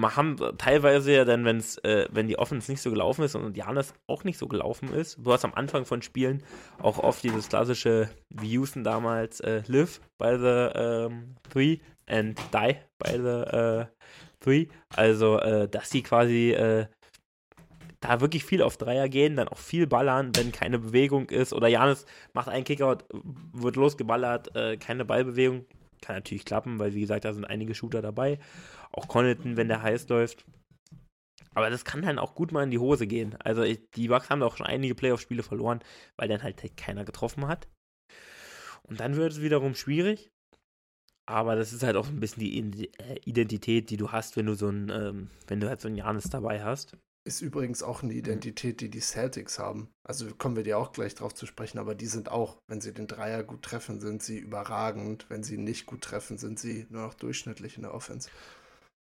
haben teilweise ja dann, wenn's, äh, wenn die Offense nicht so gelaufen ist und Janis auch nicht so gelaufen ist, du hast am Anfang von Spielen auch oft dieses klassische, wie Houston damals, äh, live by the ähm, three and die by the äh, three. Also, äh, dass die quasi äh, da wirklich viel auf Dreier gehen, dann auch viel ballern, wenn keine Bewegung ist. Oder Janis macht einen Kickout, wird losgeballert, äh, keine Ballbewegung. Kann natürlich klappen, weil wie gesagt, da sind einige Shooter dabei. Auch Connaughton, wenn der heiß läuft. Aber das kann dann auch gut mal in die Hose gehen. Also die Bucks haben auch schon einige Playoff-Spiele verloren, weil dann halt keiner getroffen hat. Und dann wird es wiederum schwierig. Aber das ist halt auch ein bisschen die äh, Identität, die du hast, wenn du so ein, ähm, wenn du halt so ein Janis dabei hast. Ist übrigens auch eine Identität, die die Celtics haben. Also kommen wir dir auch gleich drauf zu sprechen, aber die sind auch, wenn sie den Dreier gut treffen, sind sie überragend. Wenn sie nicht gut treffen, sind sie nur noch durchschnittlich in der Offense.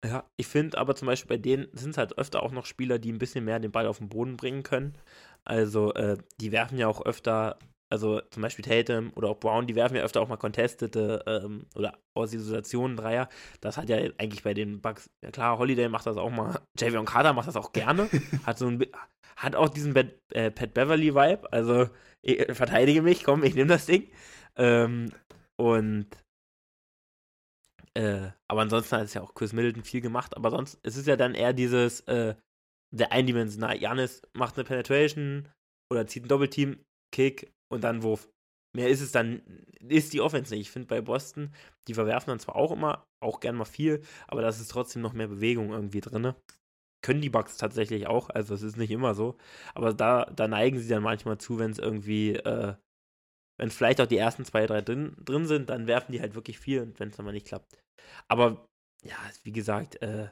Ja, ich finde aber zum Beispiel bei denen sind es halt öfter auch noch Spieler, die ein bisschen mehr den Ball auf den Boden bringen können. Also, äh, die werfen ja auch öfter also zum Beispiel Tatum oder auch Brown, die werfen ja öfter auch mal contestete ähm, oder aus Isolationen Dreier. Das hat ja eigentlich bei den Bugs, ja klar, Holiday macht das auch mal, Javion Carter macht das auch gerne, hat so ein, hat auch diesen Pat, äh, Pat Beverly Vibe, also ich, verteidige mich, komm, ich nehme das Ding. Ähm, und äh, aber ansonsten hat es ja auch Chris Middleton viel gemacht, aber sonst es ist ja dann eher dieses äh, der eindimensional. Janis macht eine Penetration oder zieht ein Doppelteam, Kick, und dann Wurf. Mehr ist es dann, ist die Offense nicht. Ich finde bei Boston, die verwerfen dann zwar auch immer, auch gern mal viel, aber da ist trotzdem noch mehr Bewegung irgendwie drin. Können die Bugs tatsächlich auch, also es ist nicht immer so. Aber da, da neigen sie dann manchmal zu, wenn es irgendwie, äh, wenn vielleicht auch die ersten zwei, drei drin, drin sind, dann werfen die halt wirklich viel und wenn es dann mal nicht klappt. Aber ja, wie gesagt, äh,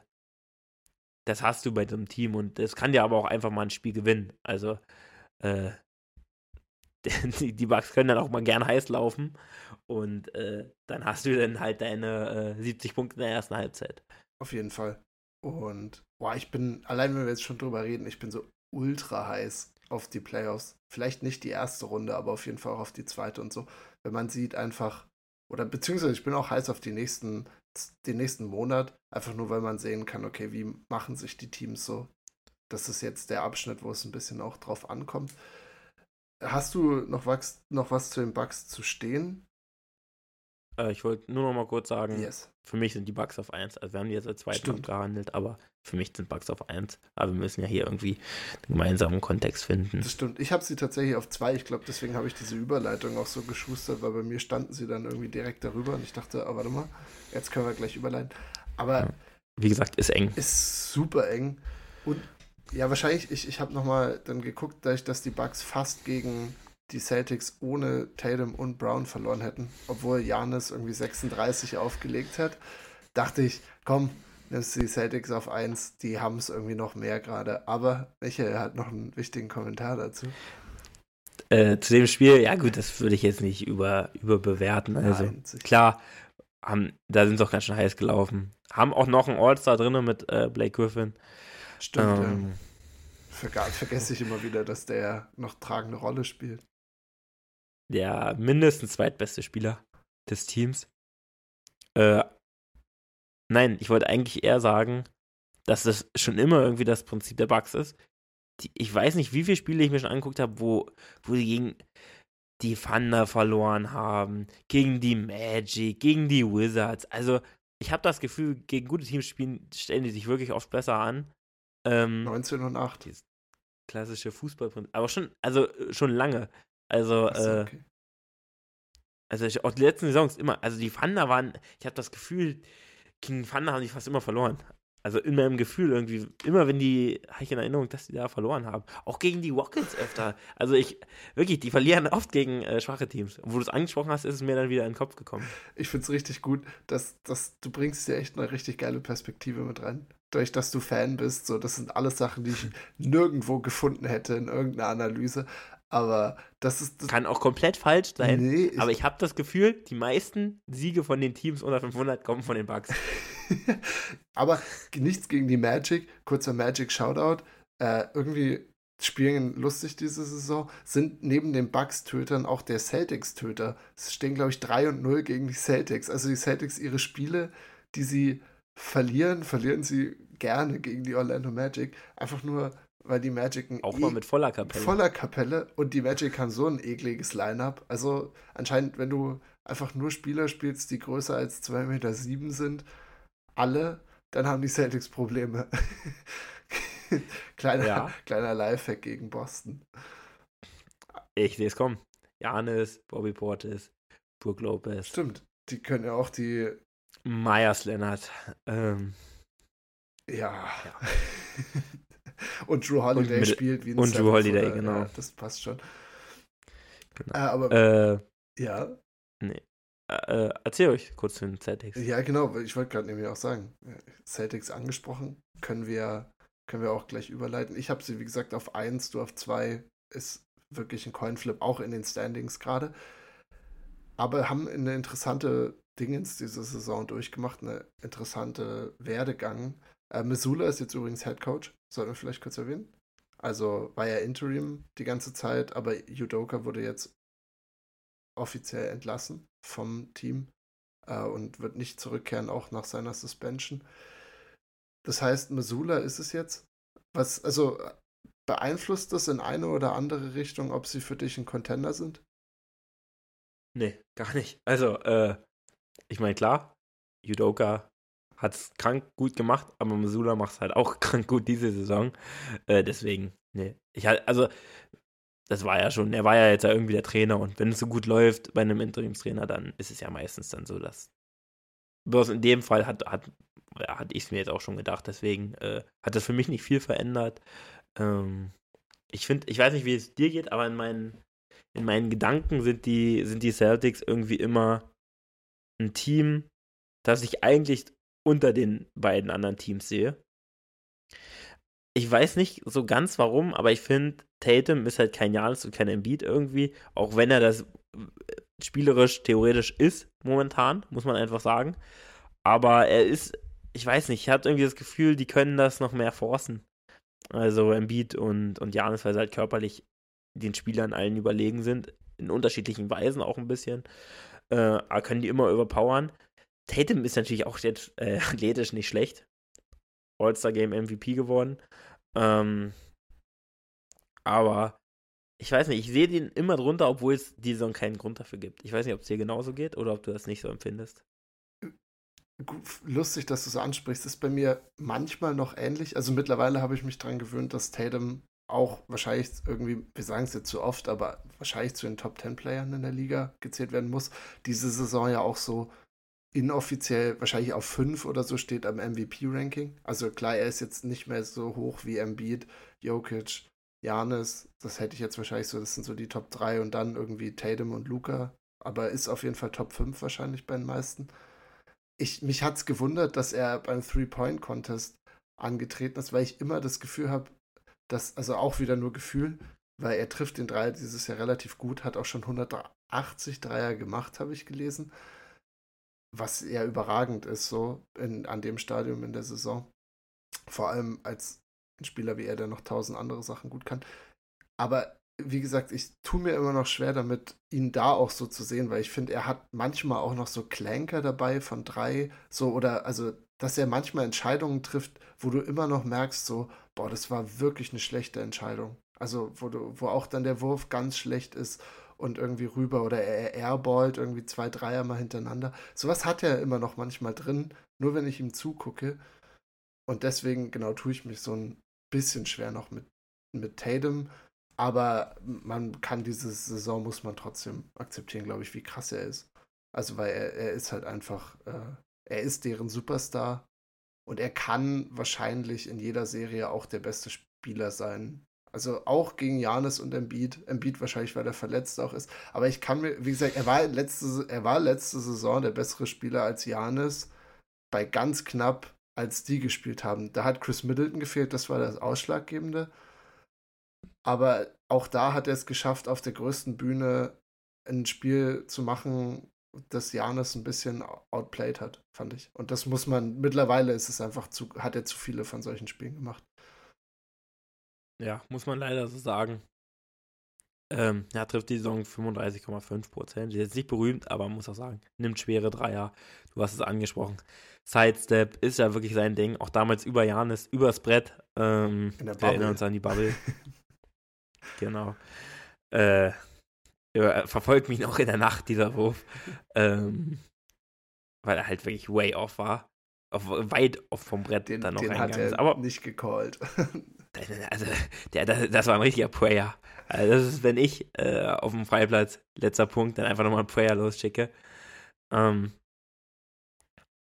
das hast du bei so einem Team und es kann dir aber auch einfach mal ein Spiel gewinnen. Also, äh, die, die Bugs können dann auch mal gern heiß laufen. Und äh, dann hast du dann halt deine äh, 70 Punkte in der ersten Halbzeit. Auf jeden Fall. Und boah, ich bin, allein wenn wir jetzt schon drüber reden, ich bin so ultra heiß auf die Playoffs. Vielleicht nicht die erste Runde, aber auf jeden Fall auch auf die zweite und so. Wenn man sieht einfach, oder beziehungsweise ich bin auch heiß auf die nächsten, den nächsten Monat, einfach nur weil man sehen kann, okay, wie machen sich die Teams so. Das ist jetzt der Abschnitt, wo es ein bisschen auch drauf ankommt. Hast du noch was, noch was zu den Bugs zu stehen? Äh, ich wollte nur noch mal kurz sagen, yes. für mich sind die Bugs auf 1. Also wir haben die jetzt als zweiten abgehandelt, aber für mich sind Bugs auf 1. Aber wir müssen ja hier irgendwie einen gemeinsamen Kontext finden. Das stimmt. Ich habe sie tatsächlich auf 2. Ich glaube, deswegen habe ich diese Überleitung auch so geschustert, weil bei mir standen sie dann irgendwie direkt darüber und ich dachte, oh, warte mal, jetzt können wir gleich überleiten. Aber ja. wie gesagt, ist eng. Ist super eng. Und ja, wahrscheinlich, ich, ich habe nochmal dann geguckt, dadurch, dass die Bucks fast gegen die Celtics ohne Tatum und Brown verloren hätten, obwohl Janis irgendwie 36 aufgelegt hat. dachte ich, komm, nimmst die Celtics auf 1, die haben es irgendwie noch mehr gerade. Aber Michael hat noch einen wichtigen Kommentar dazu. Äh, zu dem Spiel, ja gut, das würde ich jetzt nicht über, überbewerten. Also Nein, klar, haben, da sind sie auch ganz schön heiß gelaufen. Haben auch noch einen All-Star drin mit äh, Blake Griffin. Stimmt, ähm, ja. Vergesse ich immer wieder, dass der noch tragende Rolle spielt. Der mindestens zweitbeste Spieler des Teams. Äh, nein, ich wollte eigentlich eher sagen, dass das schon immer irgendwie das Prinzip der Bugs ist. Die, ich weiß nicht, wie viele Spiele ich mir schon angeguckt habe, wo, wo die gegen die Thunder verloren haben, gegen die Magic, gegen die Wizards. Also, ich habe das Gefühl, gegen gute Teams spielen, stellen die sich wirklich oft besser an. Ähm, 19 und 8. Klassische Fußballprinzip. Aber schon, also schon lange. Also, so, äh, okay. also ich, auch die letzten Saisons immer, also die Thunder waren, ich habe das Gefühl, gegen Thunder haben die fast immer verloren. Also in meinem Gefühl irgendwie, immer wenn die, habe ich in Erinnerung, dass die da verloren haben. Auch gegen die Rockets öfter. Also ich, wirklich, die verlieren oft gegen äh, schwache Teams. Und wo du es angesprochen hast, ist es mir dann wieder in den Kopf gekommen. Ich finde es richtig gut, dass, dass du bringst dir echt eine richtig geile Perspektive mit rein. Dadurch, dass du Fan bist, so, das sind alles Sachen, die ich nirgendwo gefunden hätte in irgendeiner Analyse. Aber das ist. Das Kann auch komplett falsch sein. Nee, ich aber ich habe das Gefühl, die meisten Siege von den Teams unter 500 kommen von den Bugs. aber nichts gegen die Magic. Kurzer Magic-Shoutout. Äh, irgendwie spielen lustig diese Saison. Sind neben den Bugs-Tötern auch der Celtics-Töter. Es stehen, glaube ich, 3 und 0 gegen die Celtics. Also die Celtics, ihre Spiele, die sie verlieren, verlieren sie gerne gegen die Orlando Magic. Einfach nur weil die Magic auch mal e mit voller Kapelle. Voller Kapelle und die Magic haben so ein ekliges Line-Up. Also anscheinend, wenn du einfach nur Spieler spielst, die größer als 2,7 Meter sieben sind, alle, dann haben die Celtics Probleme. kleiner, ja. kleiner Lifehack gegen Boston. Ich sehe es kommen. Janis, Bobby Portis, Brook Lopez. Stimmt, die können ja auch die. Myers Leonard. Ähm. Ja. ja. und Drew Holiday mit, spielt wie ein Und Drew Holiday, oder, genau. Ja, das passt schon. Genau. Äh, aber, äh, ja. Nee. Äh, äh erzähl euch kurz zu den Celtics. Ja, genau. Ich wollte gerade nämlich auch sagen, Celtics angesprochen, können wir, können wir auch gleich überleiten. Ich habe sie, wie gesagt, auf 1, du auf 2. Ist wirklich ein Coinflip, auch in den Standings gerade. Aber haben eine interessante Dingens diese Saison durchgemacht, eine interessante Werdegang. Äh, Missoula ist jetzt übrigens Head Coach, sollten wir vielleicht kurz erwähnen. Also war ja Interim die ganze Zeit, aber Judoka wurde jetzt offiziell entlassen vom Team äh, und wird nicht zurückkehren, auch nach seiner Suspension. Das heißt, Missoula ist es jetzt. Was, also beeinflusst das in eine oder andere Richtung, ob sie für dich ein Contender sind? Nee, gar nicht. Also, äh, ich meine, klar, Judoka hat es krank gut gemacht, aber Missoula macht es halt auch krank gut diese Saison. Äh, deswegen, nee. Ich also, das war ja schon, er war ja jetzt ja irgendwie der Trainer und wenn es so gut läuft bei einem Interimstrainer, dann ist es ja meistens dann so, dass. Bloß in dem Fall hat, hat, ja, hatte ich es mir jetzt auch schon gedacht, deswegen äh, hat das für mich nicht viel verändert. Ähm, ich finde, ich weiß nicht, wie es dir geht, aber in meinen, in meinen Gedanken sind die, sind die Celtics irgendwie immer ein Team, das ich eigentlich unter den beiden anderen Teams sehe. Ich weiß nicht so ganz warum, aber ich finde, Tatum ist halt kein Janis und kein Embiid irgendwie, auch wenn er das äh, spielerisch, theoretisch ist momentan, muss man einfach sagen. Aber er ist, ich weiß nicht, ich habe irgendwie das Gefühl, die können das noch mehr forcen. Also Embiid und, und Janis, weil sie halt körperlich den Spielern allen überlegen sind, in unterschiedlichen Weisen auch ein bisschen. Äh, können die immer überpowern. Tatum ist natürlich auch jetzt äh, athletisch nicht schlecht. All-Star-Game MVP geworden. Ähm, aber ich weiß nicht, ich sehe den immer drunter, obwohl es die Saison keinen Grund dafür gibt. Ich weiß nicht, ob es dir genauso geht oder ob du das nicht so empfindest. Lustig, dass du es ansprichst. Das ist bei mir manchmal noch ähnlich. Also mittlerweile habe ich mich daran gewöhnt, dass Tatum auch wahrscheinlich irgendwie, wir sagen es jetzt zu oft, aber wahrscheinlich zu den Top 10 Playern in der Liga gezählt werden muss. Diese Saison ja auch so inoffiziell wahrscheinlich auf 5 oder so steht am MVP-Ranking. Also klar, er ist jetzt nicht mehr so hoch wie Embiid, Jokic, Janis. Das hätte ich jetzt wahrscheinlich so, das sind so die Top 3 und dann irgendwie Tatum und Luca. Aber ist auf jeden Fall Top 5 wahrscheinlich bei den meisten. ich, mich hat es gewundert, dass er beim Three-Point-Contest angetreten ist, weil ich immer das Gefühl habe, dass, also auch wieder nur Gefühl, weil er trifft den Dreier dieses Jahr relativ gut, hat auch schon 180 Dreier gemacht, habe ich gelesen. Was eher überragend ist, so in, an dem Stadium in der Saison. Vor allem als ein Spieler wie er, der noch tausend andere Sachen gut kann. Aber wie gesagt, ich tue mir immer noch schwer damit, ihn da auch so zu sehen, weil ich finde, er hat manchmal auch noch so Clanker dabei von drei, so oder also, dass er manchmal Entscheidungen trifft, wo du immer noch merkst, so, boah, das war wirklich eine schlechte Entscheidung. Also, wo du, wo auch dann der Wurf ganz schlecht ist und irgendwie rüber oder er airballt irgendwie zwei Dreier mal hintereinander. Sowas hat er immer noch manchmal drin, nur wenn ich ihm zugucke. Und deswegen, genau, tue ich mich so ein bisschen schwer noch mit, mit Tatum aber man kann diese Saison, muss man trotzdem akzeptieren, glaube ich, wie krass er ist. Also, weil er, er ist halt einfach, äh, er ist deren Superstar und er kann wahrscheinlich in jeder Serie auch der beste Spieler sein. Also auch gegen Janis und Embiid. Embiid wahrscheinlich, weil er verletzt auch ist. Aber ich kann mir, wie gesagt, er war letzte, er war letzte Saison der bessere Spieler als Janis bei ganz knapp, als die gespielt haben. Da hat Chris Middleton gefehlt, das war das Ausschlaggebende. Aber auch da hat er es geschafft, auf der größten Bühne ein Spiel zu machen, das Janis ein bisschen outplayed hat, fand ich. Und das muss man, mittlerweile ist es einfach zu, hat er zu viele von solchen Spielen gemacht. Ja, muss man leider so sagen. Ähm, er trifft die Saison 35,5 Prozent. Ist jetzt nicht berühmt, aber man muss auch sagen, nimmt schwere Dreier. Du hast es angesprochen. Sidestep ist ja wirklich sein Ding. Auch damals über Janis, übers Brett. Ähm, wir erinnern uns an die Bubble. Genau. Äh, verfolgt mich noch in der Nacht, dieser Wurf. ähm, weil er halt wirklich way off war. Auf, weit off vom Brett den, dann noch den hat er ist. Aber nicht gecallt. also, der, das, das war ein richtiger Prayer. Also das ist, wenn ich äh, auf dem Freiplatz, letzter Punkt, dann einfach nochmal ein Prayer losschicke. Ähm,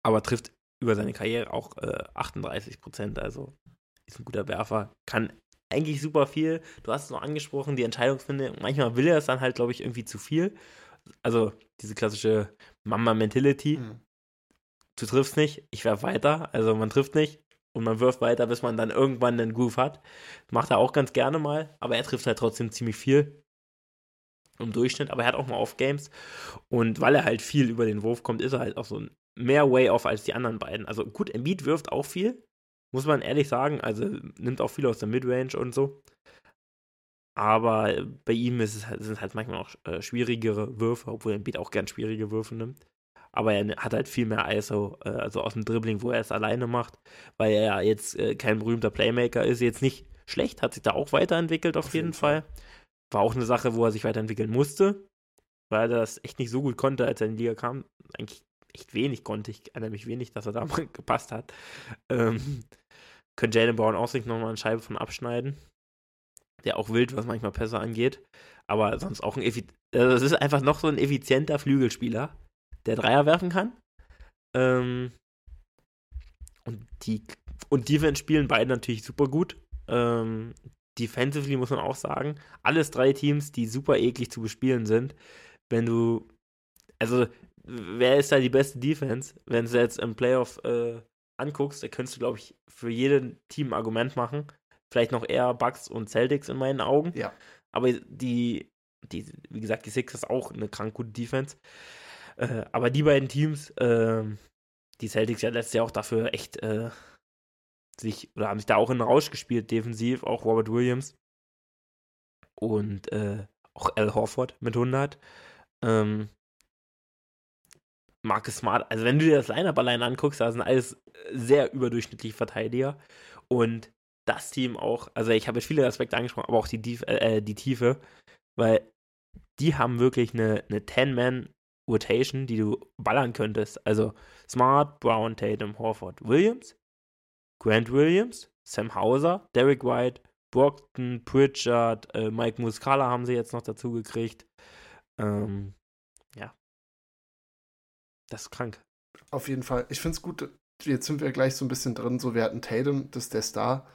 aber trifft über seine Karriere auch äh, 38 Prozent, also ist ein guter Werfer, kann eigentlich super viel. Du hast es noch angesprochen, die Entscheidungsfinde. Manchmal will er es dann halt, glaube ich, irgendwie zu viel. Also diese klassische Mama-Mentality. Mhm. Du triffst nicht, ich werfe weiter. Also man trifft nicht und man wirft weiter, bis man dann irgendwann einen Groove hat. Macht er auch ganz gerne mal, aber er trifft halt trotzdem ziemlich viel im Durchschnitt. Aber er hat auch mal Off-Games. Und weil er halt viel über den Wurf kommt, ist er halt auch so mehr Way-Off als die anderen beiden. Also gut, Embiid wirft auch viel, muss man ehrlich sagen, also nimmt auch viel aus der Midrange und so. Aber bei ihm ist es, halt, sind es halt manchmal auch äh, schwierigere Würfe, obwohl er Beat auch gern schwierige Würfe nimmt. Aber er hat halt viel mehr ISO, äh, also aus dem Dribbling, wo er es alleine macht, weil er ja jetzt äh, kein berühmter Playmaker ist. Jetzt nicht schlecht, hat sich da auch weiterentwickelt auf, auf jeden, jeden Fall. Fall. War auch eine Sache, wo er sich weiterentwickeln musste, weil er das echt nicht so gut konnte, als er in die Liga kam. Eigentlich echt wenig konnte. Ich erinnere mich wenig, dass er da mal gepasst hat. Ähm, könnte Jalen Brown auch sich nochmal eine Scheibe von abschneiden. Der auch wild, was manchmal Pässe angeht. Aber sonst auch ein Effiz also ist einfach noch so ein effizienter Flügelspieler, der Dreier werfen kann. Ähm, und die und Defense spielen beide natürlich super gut. Ähm, defensively muss man auch sagen, alles drei Teams, die super eklig zu bespielen sind. Wenn du, also wer ist da die beste Defense, wenn du jetzt im Playoff äh, anguckst, da könntest du, glaube ich, für jedes Team ein Argument machen. Vielleicht noch eher Bucks und Celtics in meinen Augen. Ja. Aber die, die wie gesagt, die Sixers auch eine krank gute Defense. Äh, aber die beiden Teams, äh, die Celtics ja letztes Jahr auch dafür echt äh, sich, oder haben sich da auch in den Rausch gespielt, defensiv, auch Robert Williams. Und äh, auch Al Horford mit 100. Ähm, Marcus Smart, also wenn du dir das Lineup allein anguckst, da sind alles sehr überdurchschnittliche Verteidiger. Und das Team auch, also ich habe jetzt viele Aspekte angesprochen, aber auch die, Dief, äh, die Tiefe, weil die haben wirklich eine, eine 10-Man-Rotation, die du ballern könntest. Also Smart, Brown, Tatum, Horford, Williams, Grant Williams, Sam Hauser, Derek White, Brockton, Pritchard, äh, Mike Muscala haben sie jetzt noch dazu gekriegt. Ähm, das ist krank. Auf jeden Fall. Ich finde es gut, jetzt sind wir gleich so ein bisschen drin. So, wir hatten Tatum, das ist der Star.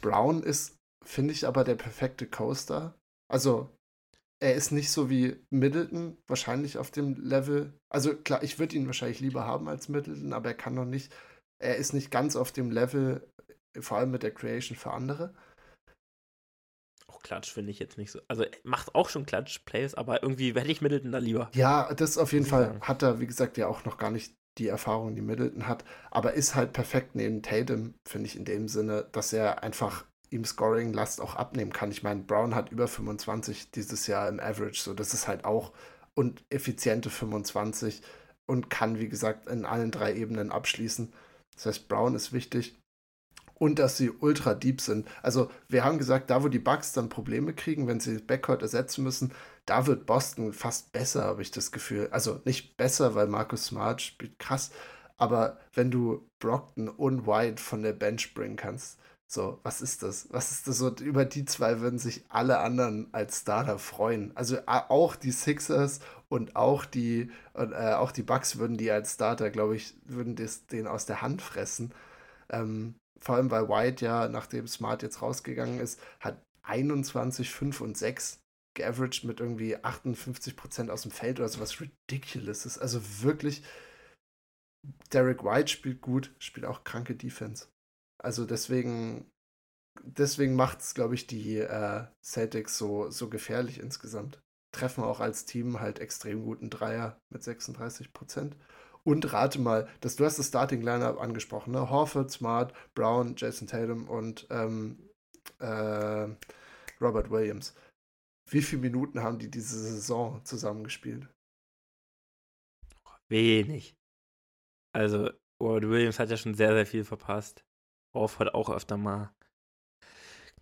Brown ist, finde ich, aber der perfekte Coaster. Also, er ist nicht so wie Middleton, wahrscheinlich auf dem Level. Also klar, ich würde ihn wahrscheinlich lieber haben als Middleton, aber er kann noch nicht, er ist nicht ganz auf dem Level, vor allem mit der Creation für andere. Klatsch finde ich jetzt nicht so. Also macht auch schon Klatsch-Plays, aber irgendwie hätte ich Middleton da lieber. Ja, das auf jeden Fall hat er, wie gesagt, ja auch noch gar nicht die Erfahrung, die Middleton hat, aber ist halt perfekt neben Tatum, finde ich in dem Sinne, dass er einfach ihm Scoring-Last auch abnehmen kann. Ich meine, Brown hat über 25 dieses Jahr im Average, so das ist halt auch und effiziente 25 und kann, wie gesagt, in allen drei Ebenen abschließen. Das heißt, Brown ist wichtig und dass sie ultra deep sind. Also, wir haben gesagt, da wo die Bugs dann Probleme kriegen, wenn sie Backcourt ersetzen müssen, da wird Boston fast besser, habe ich das Gefühl. Also nicht besser, weil Marcus Smart spielt krass, aber wenn du Brockton und White von der Bench bringen kannst, so, was ist das? Was ist das? So, über die zwei würden sich alle anderen als Starter freuen. Also auch die Sixers und auch die, und, äh, auch die Bucks würden die als Starter, glaube ich, würden das, den aus der Hand fressen. Ähm, vor allem, weil White ja, nachdem Smart jetzt rausgegangen ist, hat 21, 5 und 6 geaveraged mit irgendwie 58% aus dem Feld oder sowas ridiculous ist. Also wirklich, Derek White spielt gut, spielt auch kranke Defense. Also deswegen, deswegen macht es, glaube ich, die äh, Celtics so, so gefährlich insgesamt. Treffen auch als Team halt extrem guten Dreier mit 36%. Und rate mal, dass du hast das Starting Lineup angesprochen, ne? Horford, Smart, Brown, Jason Tatum und ähm, äh, Robert Williams. Wie viele Minuten haben die diese Saison zusammengespielt? Wenig. Also, Robert Williams hat ja schon sehr, sehr viel verpasst. Horford auch öfter mal.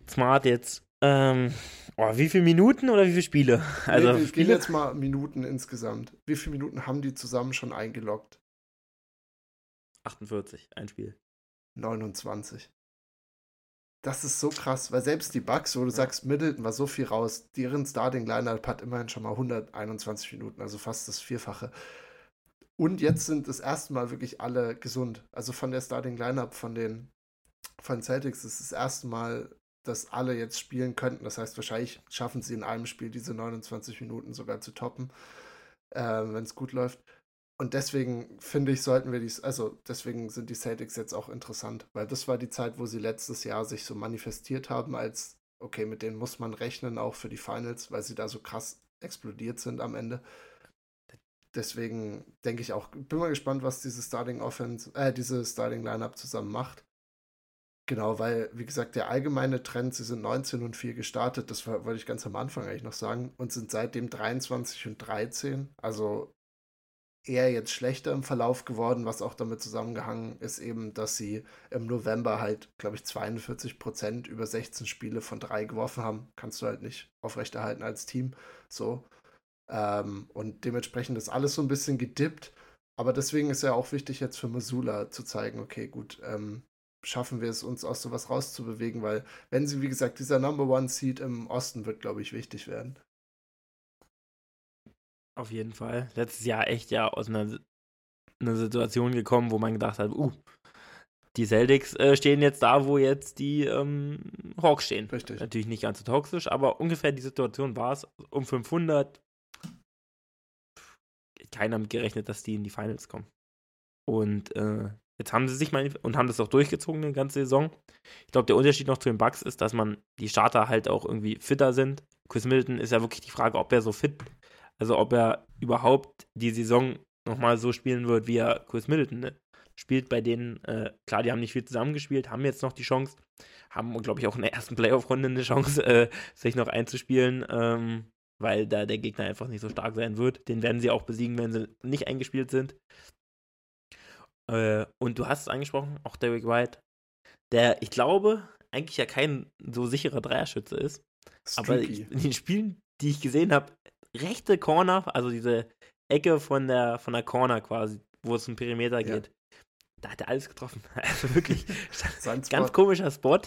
Smart jetzt. Ähm, oh, wie viele Minuten oder wie viele Spiele? Also nee, wir Spiele? jetzt mal Minuten insgesamt. Wie viele Minuten haben die zusammen schon eingeloggt? 48, ein Spiel. 29. Das ist so krass, weil selbst die Bugs, wo du ja. sagst, Middleton war so viel raus, deren Starting Lineup hat immerhin schon mal 121 Minuten, also fast das Vierfache. Und jetzt sind das erste Mal wirklich alle gesund. Also von der Starting Lineup von den von Celtics ist das erste Mal, dass alle jetzt spielen könnten. Das heißt, wahrscheinlich schaffen sie in einem Spiel diese 29 Minuten sogar zu toppen, äh, wenn es gut läuft. Und deswegen finde ich, sollten wir dies, also deswegen sind die Celtics jetzt auch interessant, weil das war die Zeit, wo sie letztes Jahr sich so manifestiert haben als, okay, mit denen muss man rechnen, auch für die Finals, weil sie da so krass explodiert sind am Ende. Deswegen denke ich auch, bin mal gespannt, was diese Starting Offense, äh, diese Starting Lineup zusammen macht. Genau, weil, wie gesagt, der allgemeine Trend, sie sind 19 und 4 gestartet, das wollte ich ganz am Anfang eigentlich noch sagen, und sind seitdem 23 und 13, also eher jetzt schlechter im Verlauf geworden, was auch damit zusammengehangen ist, eben, dass sie im November halt, glaube ich, 42 Prozent über 16 Spiele von drei geworfen haben. Kannst du halt nicht aufrechterhalten als Team. So. Ähm, und dementsprechend ist alles so ein bisschen gedippt. Aber deswegen ist ja auch wichtig, jetzt für Missoula zu zeigen, okay, gut, ähm, schaffen wir es, uns aus sowas rauszubewegen, weil wenn sie, wie gesagt, dieser Number One Seed im Osten wird, glaube ich, wichtig werden. Auf jeden Fall. Letztes Jahr echt ja aus einer, einer Situation gekommen, wo man gedacht hat, uh, die Celtics äh, stehen jetzt da, wo jetzt die ähm, Hawks stehen. Richtig. Natürlich nicht ganz so toxisch, aber ungefähr die Situation war es. Um 500 keiner mit gerechnet, dass die in die Finals kommen. Und äh, Jetzt haben sie sich mal und haben das auch durchgezogen eine ganze Saison. Ich glaube, der Unterschied noch zu den Bugs ist, dass man die Starter halt auch irgendwie fitter sind. Chris Middleton ist ja wirklich die Frage, ob er so fit, also ob er überhaupt die Saison nochmal so spielen wird, wie er Chris Middleton ne? spielt. Bei denen, äh, klar, die haben nicht viel zusammengespielt, haben jetzt noch die Chance, haben, glaube ich, auch in der ersten Playoff-Runde eine Chance, äh, sich noch einzuspielen. Ähm, weil da der Gegner einfach nicht so stark sein wird. Den werden sie auch besiegen, wenn sie nicht eingespielt sind. Äh, und du hast es angesprochen, auch Derek White, der, ich glaube, eigentlich ja kein so sicherer Dreierschütze ist. Streaky. Aber in den Spielen, die ich gesehen habe, rechte Corner, also diese Ecke von der, von der Corner quasi, wo es um Perimeter ja. geht, da hat er alles getroffen. Also wirklich ganz komischer Spot.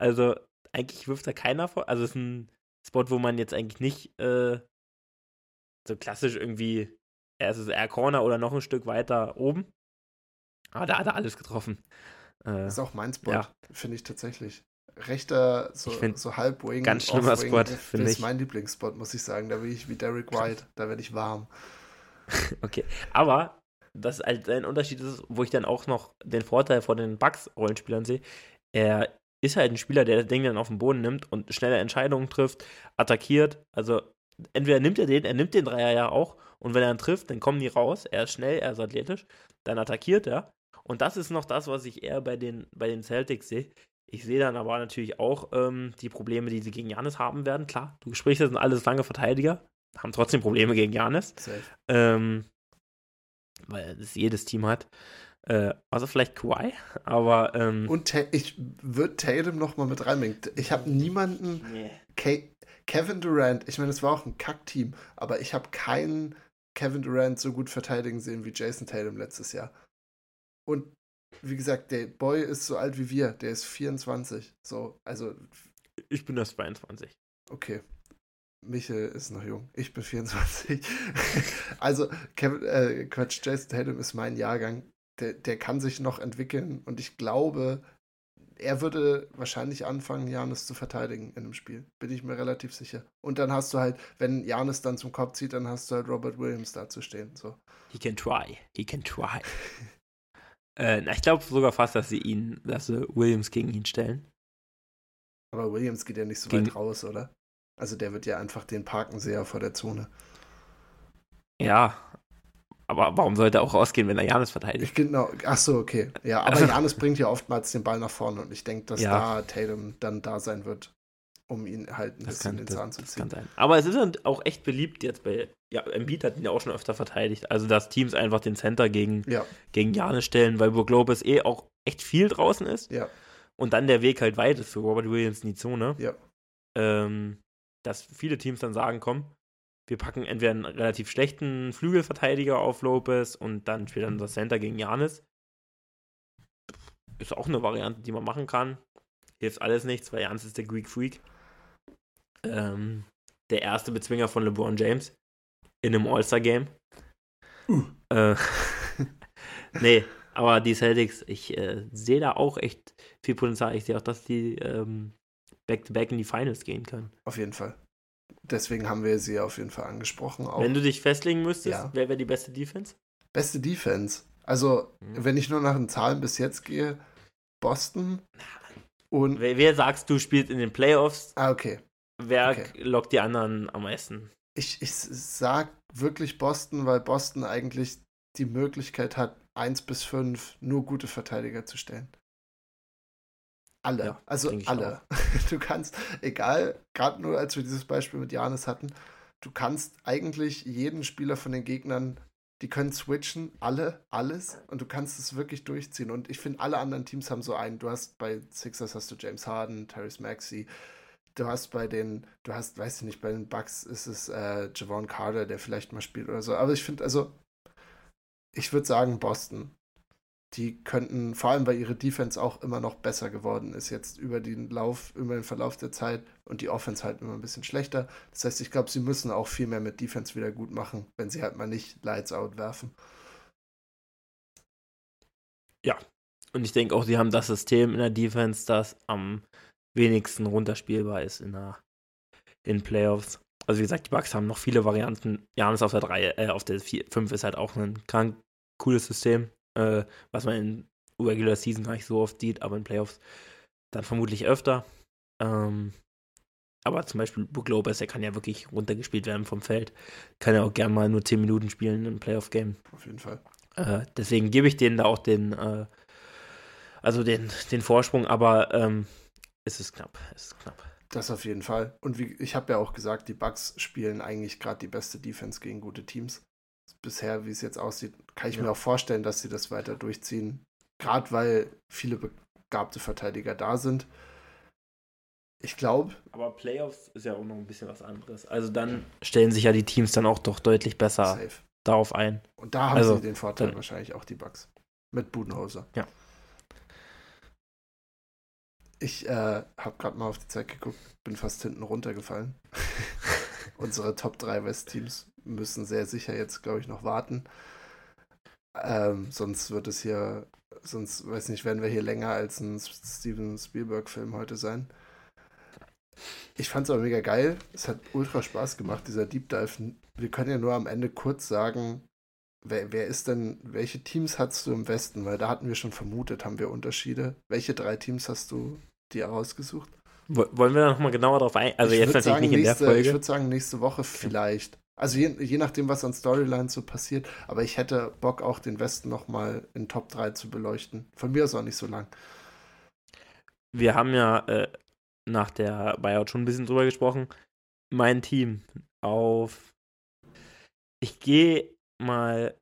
Also eigentlich wirft da keiner vor. Also es ist ein Spot, wo man jetzt eigentlich nicht äh, so klassisch irgendwie, er ist eher Corner oder noch ein Stück weiter oben. Aber da hat er alles getroffen. Äh, das ist auch mein Spot, ja. finde ich tatsächlich. rechter, so, so halb Wing. ganz schlimmer Spot, Das finde ist ich. mein Lieblingsspot, muss ich sagen. Da bin ich wie Derek White. Da werde ich warm. Okay, aber das halt ein Unterschied ist, wo ich dann auch noch den Vorteil von den Bugs-Rollenspielern sehe. Er ist halt ein Spieler, der das Ding dann auf den Boden nimmt und schnelle Entscheidungen trifft, attackiert. Also entweder nimmt er den, er nimmt den Dreier ja auch und wenn er ihn trifft, dann kommen die raus. Er ist schnell, er ist athletisch, dann attackiert er. Und das ist noch das, was ich eher bei den, bei den Celtics sehe. Ich sehe dann aber natürlich auch ähm, die Probleme, die sie gegen Janis haben werden. Klar, du sprichst, das sind alles lange Verteidiger, haben trotzdem Probleme gegen Janis. Ähm, weil das jedes Team hat. Äh, also vielleicht Kawhi, aber ähm, Und Ta ich würde Tatum noch mal mit reinbringen. Ich habe niemanden. nee. Ke Kevin Durant, ich meine, es war auch ein Kackteam, aber ich habe keinen Kevin Durant so gut verteidigen sehen wie Jason Tatum letztes Jahr. Und wie gesagt, der Boy ist so alt wie wir, der ist 24. So, also, ich bin das 22. okay. Michel ist noch jung. Ich bin 24. also, Kevin, äh, Quatsch, Jason Tatum ist mein Jahrgang. Der, der kann sich noch entwickeln und ich glaube, er würde wahrscheinlich anfangen, Janis zu verteidigen in einem Spiel. Bin ich mir relativ sicher. Und dann hast du halt, wenn Janis dann zum Kopf zieht, dann hast du halt Robert Williams da zu stehen. So. He can try. He can try. äh, ich glaube sogar fast, dass sie ihn, dass sie Williams gegen ihn stellen. Aber Williams geht ja nicht so Gegen- weit raus, oder? Also der wird ja einfach den parken sehr vor der Zone. Ja. Aber warum sollte er auch rausgehen, wenn er Janis verteidigt? Genau, ach so, okay. Ja, aber Janis bringt ja oftmals den Ball nach vorne und ich denke, dass Ja. da Tatum dann da sein wird, um ihn halt ein bisschen kann, den Zahn zu ziehen. Aber es ist halt auch echt beliebt jetzt bei. Ja, Embiid hat ihn ja auch schon öfter verteidigt. Also, dass Teams einfach den Center gegen, Ja, gegen Janis stellen, weil Brook Lopez eh auch echt viel draußen ist. ja, Und dann der Weg halt weit ist für Robert Williams in die Zone. ja. Ähm, dass viele Teams dann sagen, komm, wir packen entweder einen relativ schlechten Flügelverteidiger auf Lopez und dann spielt dann unser Center gegen Janis. Ist auch eine Variante, die man machen kann. Hilft alles nichts, weil Janis ist der Greek Freak. Ähm, der erste Bezwinger von LeBron James in einem All-Star-Game. Uh. Äh, nee, aber die Celtics, ich äh, sehe da auch echt viel Potenzial. Ich sehe auch, dass die ähm, back-to-back in die Finals gehen können. Auf jeden Fall. Deswegen haben wir sie auf jeden Fall angesprochen. Auch Wenn du dich festlegen müsstest, Ja. wer wäre die beste Defense? beste Defense. Also, Mhm. wenn ich nur nach den Zahlen bis jetzt gehe, Boston und. Wer, wer sagst du spielt in den Playoffs? Ah, okay. Wer Okay. lockt die anderen am meisten? Ich, ich sag wirklich Boston, weil Boston eigentlich die Möglichkeit hat, 1 bis 5 nur gute Verteidiger zu stellen. Alle. Ja, also alle. Du kannst, egal, gerade nur als wir dieses Beispiel mit Janis hatten, du kannst eigentlich jeden Spieler von den Gegnern, die können switchen, alle, alles, und du kannst es wirklich durchziehen. Und ich finde, alle anderen Teams haben so einen. Du hast bei Sixers hast du James Harden, Tyrese Maxey, du hast bei den, du hast, weiß ich nicht, bei den Bucks ist es äh, Javon Carter, der vielleicht mal spielt oder so. Aber ich finde, also, ich würde sagen, Boston. Die könnten, vor allem weil ihre Defense auch immer noch besser geworden ist, jetzt über den Lauf, über den Verlauf der Zeit und die Offense halt immer ein bisschen schlechter. Das heißt, ich glaube, sie müssen auch viel mehr mit Defense wieder gut machen, wenn sie halt mal nicht Lights Out werfen. Und ich denke auch, sie haben das System in der Defense, das am wenigsten runterspielbar ist in der in Playoffs. Also wie gesagt, die Bucks haben noch viele Varianten. Janis auf der 3, äh, auf der 5 ist halt auch ein krank cooles System, äh, was man in Regular Season gar nicht so oft sieht, aber in Playoffs dann vermutlich öfter. Ähm, aber zum Beispiel Brook Lopez, der kann ja wirklich runtergespielt werden vom Feld. Kann ja auch gerne mal nur 10 Minuten spielen im Playoff-Game. Auf jeden Fall. Äh, deswegen gebe ich denen da auch den, äh, also den, den Vorsprung, aber ähm, es ist knapp. Es ist knapp. Das auf jeden Fall. Und wie, ich habe ja auch gesagt, die Bucks spielen eigentlich gerade die beste Defense gegen gute Teams. Bisher, wie es jetzt aussieht, kann ich Ja. mir auch vorstellen, dass sie das weiter durchziehen. Gerade weil viele begabte Verteidiger da sind. Ich glaube, Aber Playoffs ist ja auch noch ein bisschen was anderes. Also dann stellen sich ja die Teams dann auch doch deutlich besser safe. darauf ein. Und da haben Also, sie den Vorteil wahrscheinlich auch die Bucks. Mit Budenhauser. Ja. Ich äh, habe gerade mal auf die Zeit geguckt, bin fast hinten runtergefallen. Unsere Top 3 West-Teams müssen sehr sicher jetzt, glaube ich, noch warten. Ähm, sonst wird es hier, sonst, weiß nicht, werden wir hier länger als ein Steven Spielberg-Film heute sein. Ich fand es aber mega geil. Es hat ultra Spaß gemacht, dieser Deep Dive. Wir können ja nur am Ende kurz sagen, wer, wer ist denn, welche Teams hast du im Westen? Weil da hatten wir schon vermutet, haben wir Unterschiede. Welche drei Teams hast du dir herausgesucht? Wollen wir da nochmal genauer drauf ein? Also ich jetzt natürlich sagen, nicht in nächste, der Folge. Ich würde sagen, nächste Woche vielleicht. Also je, je nachdem, was an Storylines so passiert. Aber ich hätte Bock, auch den Westen nochmal in Top 3 zu beleuchten. Von mir ist auch nicht so lang. Wir haben ja äh, nach der Buyout schon ein bisschen drüber gesprochen. Mein Team auf. Ich gehe mal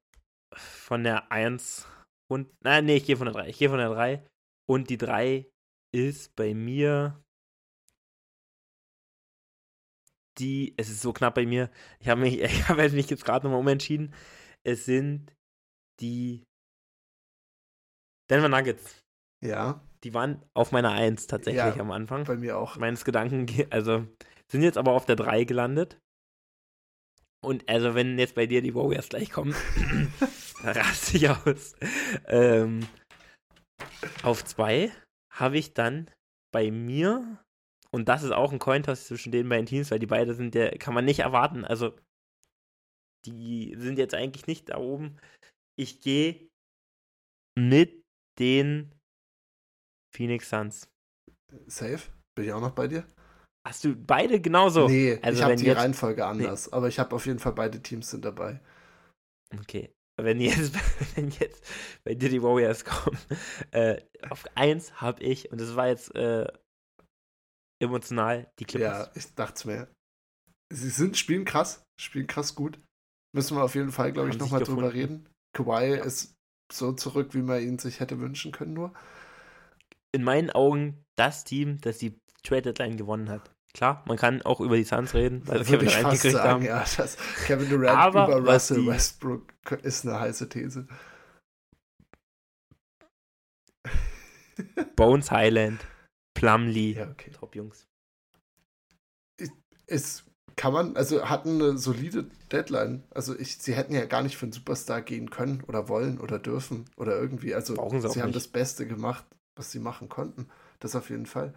von der 1 und. Nein, nee, ich gehe von der 3. Ich gehe von der 3. Und die 3 ist bei mir die, es ist so knapp bei mir. Ich habe mich, ich habe mich jetzt gerade nochmal umentschieden. Es sind die Denver Nuggets. Ja. Die waren auf meiner Eins tatsächlich Ja, am Anfang. Bei mir auch. Meines Gedanken, also sind jetzt aber auf der 3 gelandet. Und also, wenn jetzt bei dir die Warriors gleich kommen, raste ich aus. Ähm, auf 2 habe ich dann bei mir und das ist auch ein Cointoss zwischen den beiden Teams, weil die beiden sind ja, kann man nicht erwarten. Also, die sind jetzt eigentlich nicht da oben. Ich gehe mit den Phoenix Suns. Safe? Bin ich auch noch bei dir? Hast du beide genauso? nee, also ich habe die jetzt- Reihenfolge anders. Aber ich habe auf jeden Fall beide Teams sind dabei. Okay. Wenn jetzt, wenn jetzt bei dir die Warriors kommen, äh, auf 1 habe ich, und das war jetzt äh, emotional, die Clippers. Ja, ich dachte mir. Sie sind, spielen krass, spielen krass gut. Müssen wir auf jeden Fall, glaube ich, nochmal drüber reden. Kawhi ist so zurück, wie man ihn sich hätte wünschen können, nur. in meinen Augen das Team, das die Trade Deadline gewonnen hat. Klar, man kann auch über die Suns reden, weil Würde Kevin fast sagen, haben. ja, dass Kevin Durant Aber über Russell die- Westbrook ist eine heiße These. Bones Highland, Plumlee, Ja, okay. Top-Jungs. Ist, kann man, also hatten eine solide Deadline. Also ich, sie hätten ja gar nicht für einen Superstar gehen können oder wollen oder dürfen oder irgendwie. Also Brauchen sie auch sie haben nicht. das Beste gemacht, was sie machen konnten. Das auf jeden Fall.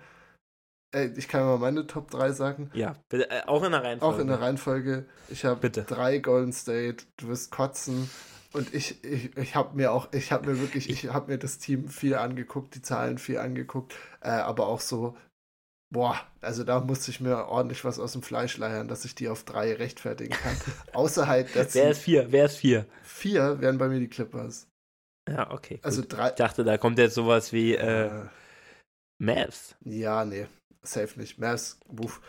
Äh, ich kann mal meine Top 3 sagen. Ja, bitte, äh, auch in der Reihenfolge. Auch in der Reihenfolge. Ich habe drei Golden State, du wirst kotzen. Und ich, ich, ich habe mir auch, ich habe mir wirklich, ich habe mir das Team viel angeguckt, die Zahlen viel angeguckt, äh, aber auch so, boah, also da musste ich mir ordentlich was aus dem Fleisch leiern, dass ich die auf drei rechtfertigen kann. Außer halt, dass Wer ist vier? Wer ist vier? vier wären bei mir die Clippers. Ja, okay. Gut. Also drei. ich dachte, da kommt jetzt sowas wie äh, äh, Mavs. ja, nee, safe nicht. Mavs, wuff.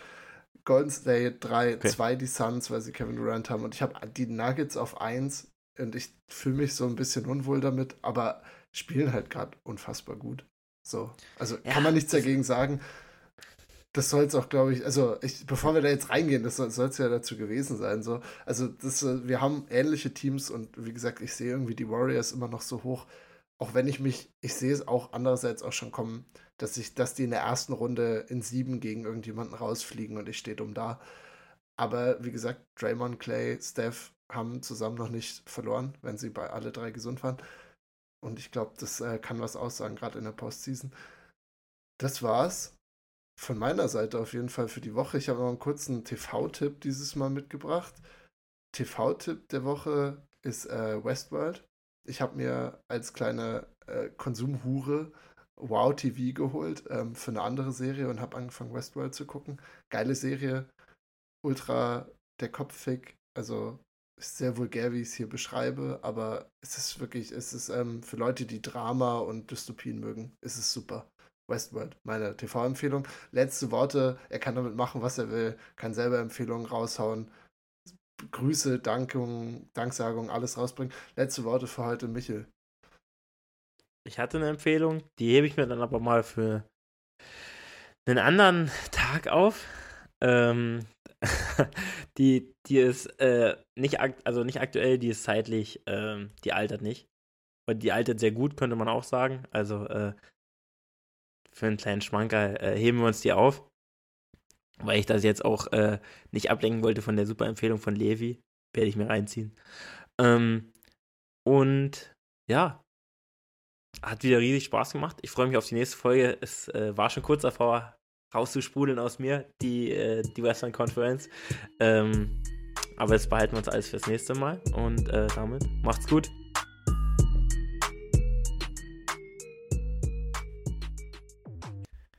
Golden State 3, Okay. 2 die Suns, weil sie Kevin Durant haben. Und ich habe die Nuggets auf 1 und ich fühle mich so ein bisschen unwohl damit, aber spielen halt gerade unfassbar gut. So. Also Ja, kann man nichts dagegen sagen. Das soll es auch, glaube ich, also ich, bevor wir da jetzt reingehen, das soll es ja dazu gewesen sein. So. Also das, äh, wir haben ähnliche Teams und wie gesagt, ich sehe irgendwie die Warriors immer noch so hoch. Auch wenn ich mich, ich sehe es auch andererseits auch schon kommen, dass ich, dass die in der ersten Runde in sieben gegen irgendjemanden rausfliegen und ich stehe dumm da. Aber wie gesagt, Draymond, Clay, Steph haben zusammen noch nicht verloren, wenn sie bei alle drei gesund waren. Und ich glaube, das äh, kann was aussagen, gerade in der Postseason. Das war's von meiner Seite auf jeden Fall für die Woche. Ich habe noch einen kurzen TV-Tipp dieses Mal mitgebracht. TV-Tipp der Woche ist äh, Westworld. Ich habe mir als kleine äh, Konsumhure Wow TV geholt ähm, für eine andere Serie und habe angefangen Westworld zu gucken. Geile Serie, ultra der Kopffick, also ist sehr vulgär, wie ich es hier beschreibe, aber es ist wirklich, es ist ähm, für Leute, die Drama und Dystopien mögen, ist es super. Westworld, meine TV-Empfehlung. Letzte Worte, er kann damit machen, was er will, kann selber Empfehlungen raushauen. Grüße, Dankung, Danksagung, alles rausbringen. Letzte Worte für heute, Michel. Ich hatte eine Empfehlung, die hebe ich mir dann aber mal für einen anderen Tag auf. Ähm, die, die ist äh, nicht, also nicht aktuell, die ist zeitlich, ähm, die altert nicht. Und die altert sehr gut, könnte man auch sagen. Also äh, für einen kleinen Schmankerl äh, heben wir uns die auf. Weil ich das jetzt auch äh, nicht ablenken wollte von der super Empfehlung von Levi. Werde ich mir reinziehen. Ähm, und ja, hat wieder riesig Spaß gemacht. Ich freue mich auf die nächste Folge. Es äh, war schon kurz davor, rauszusprudeln aus mir, die, äh, die Western Conference. Ähm, aber jetzt behalten wir uns alles fürs nächste Mal. Und äh, damit macht's gut.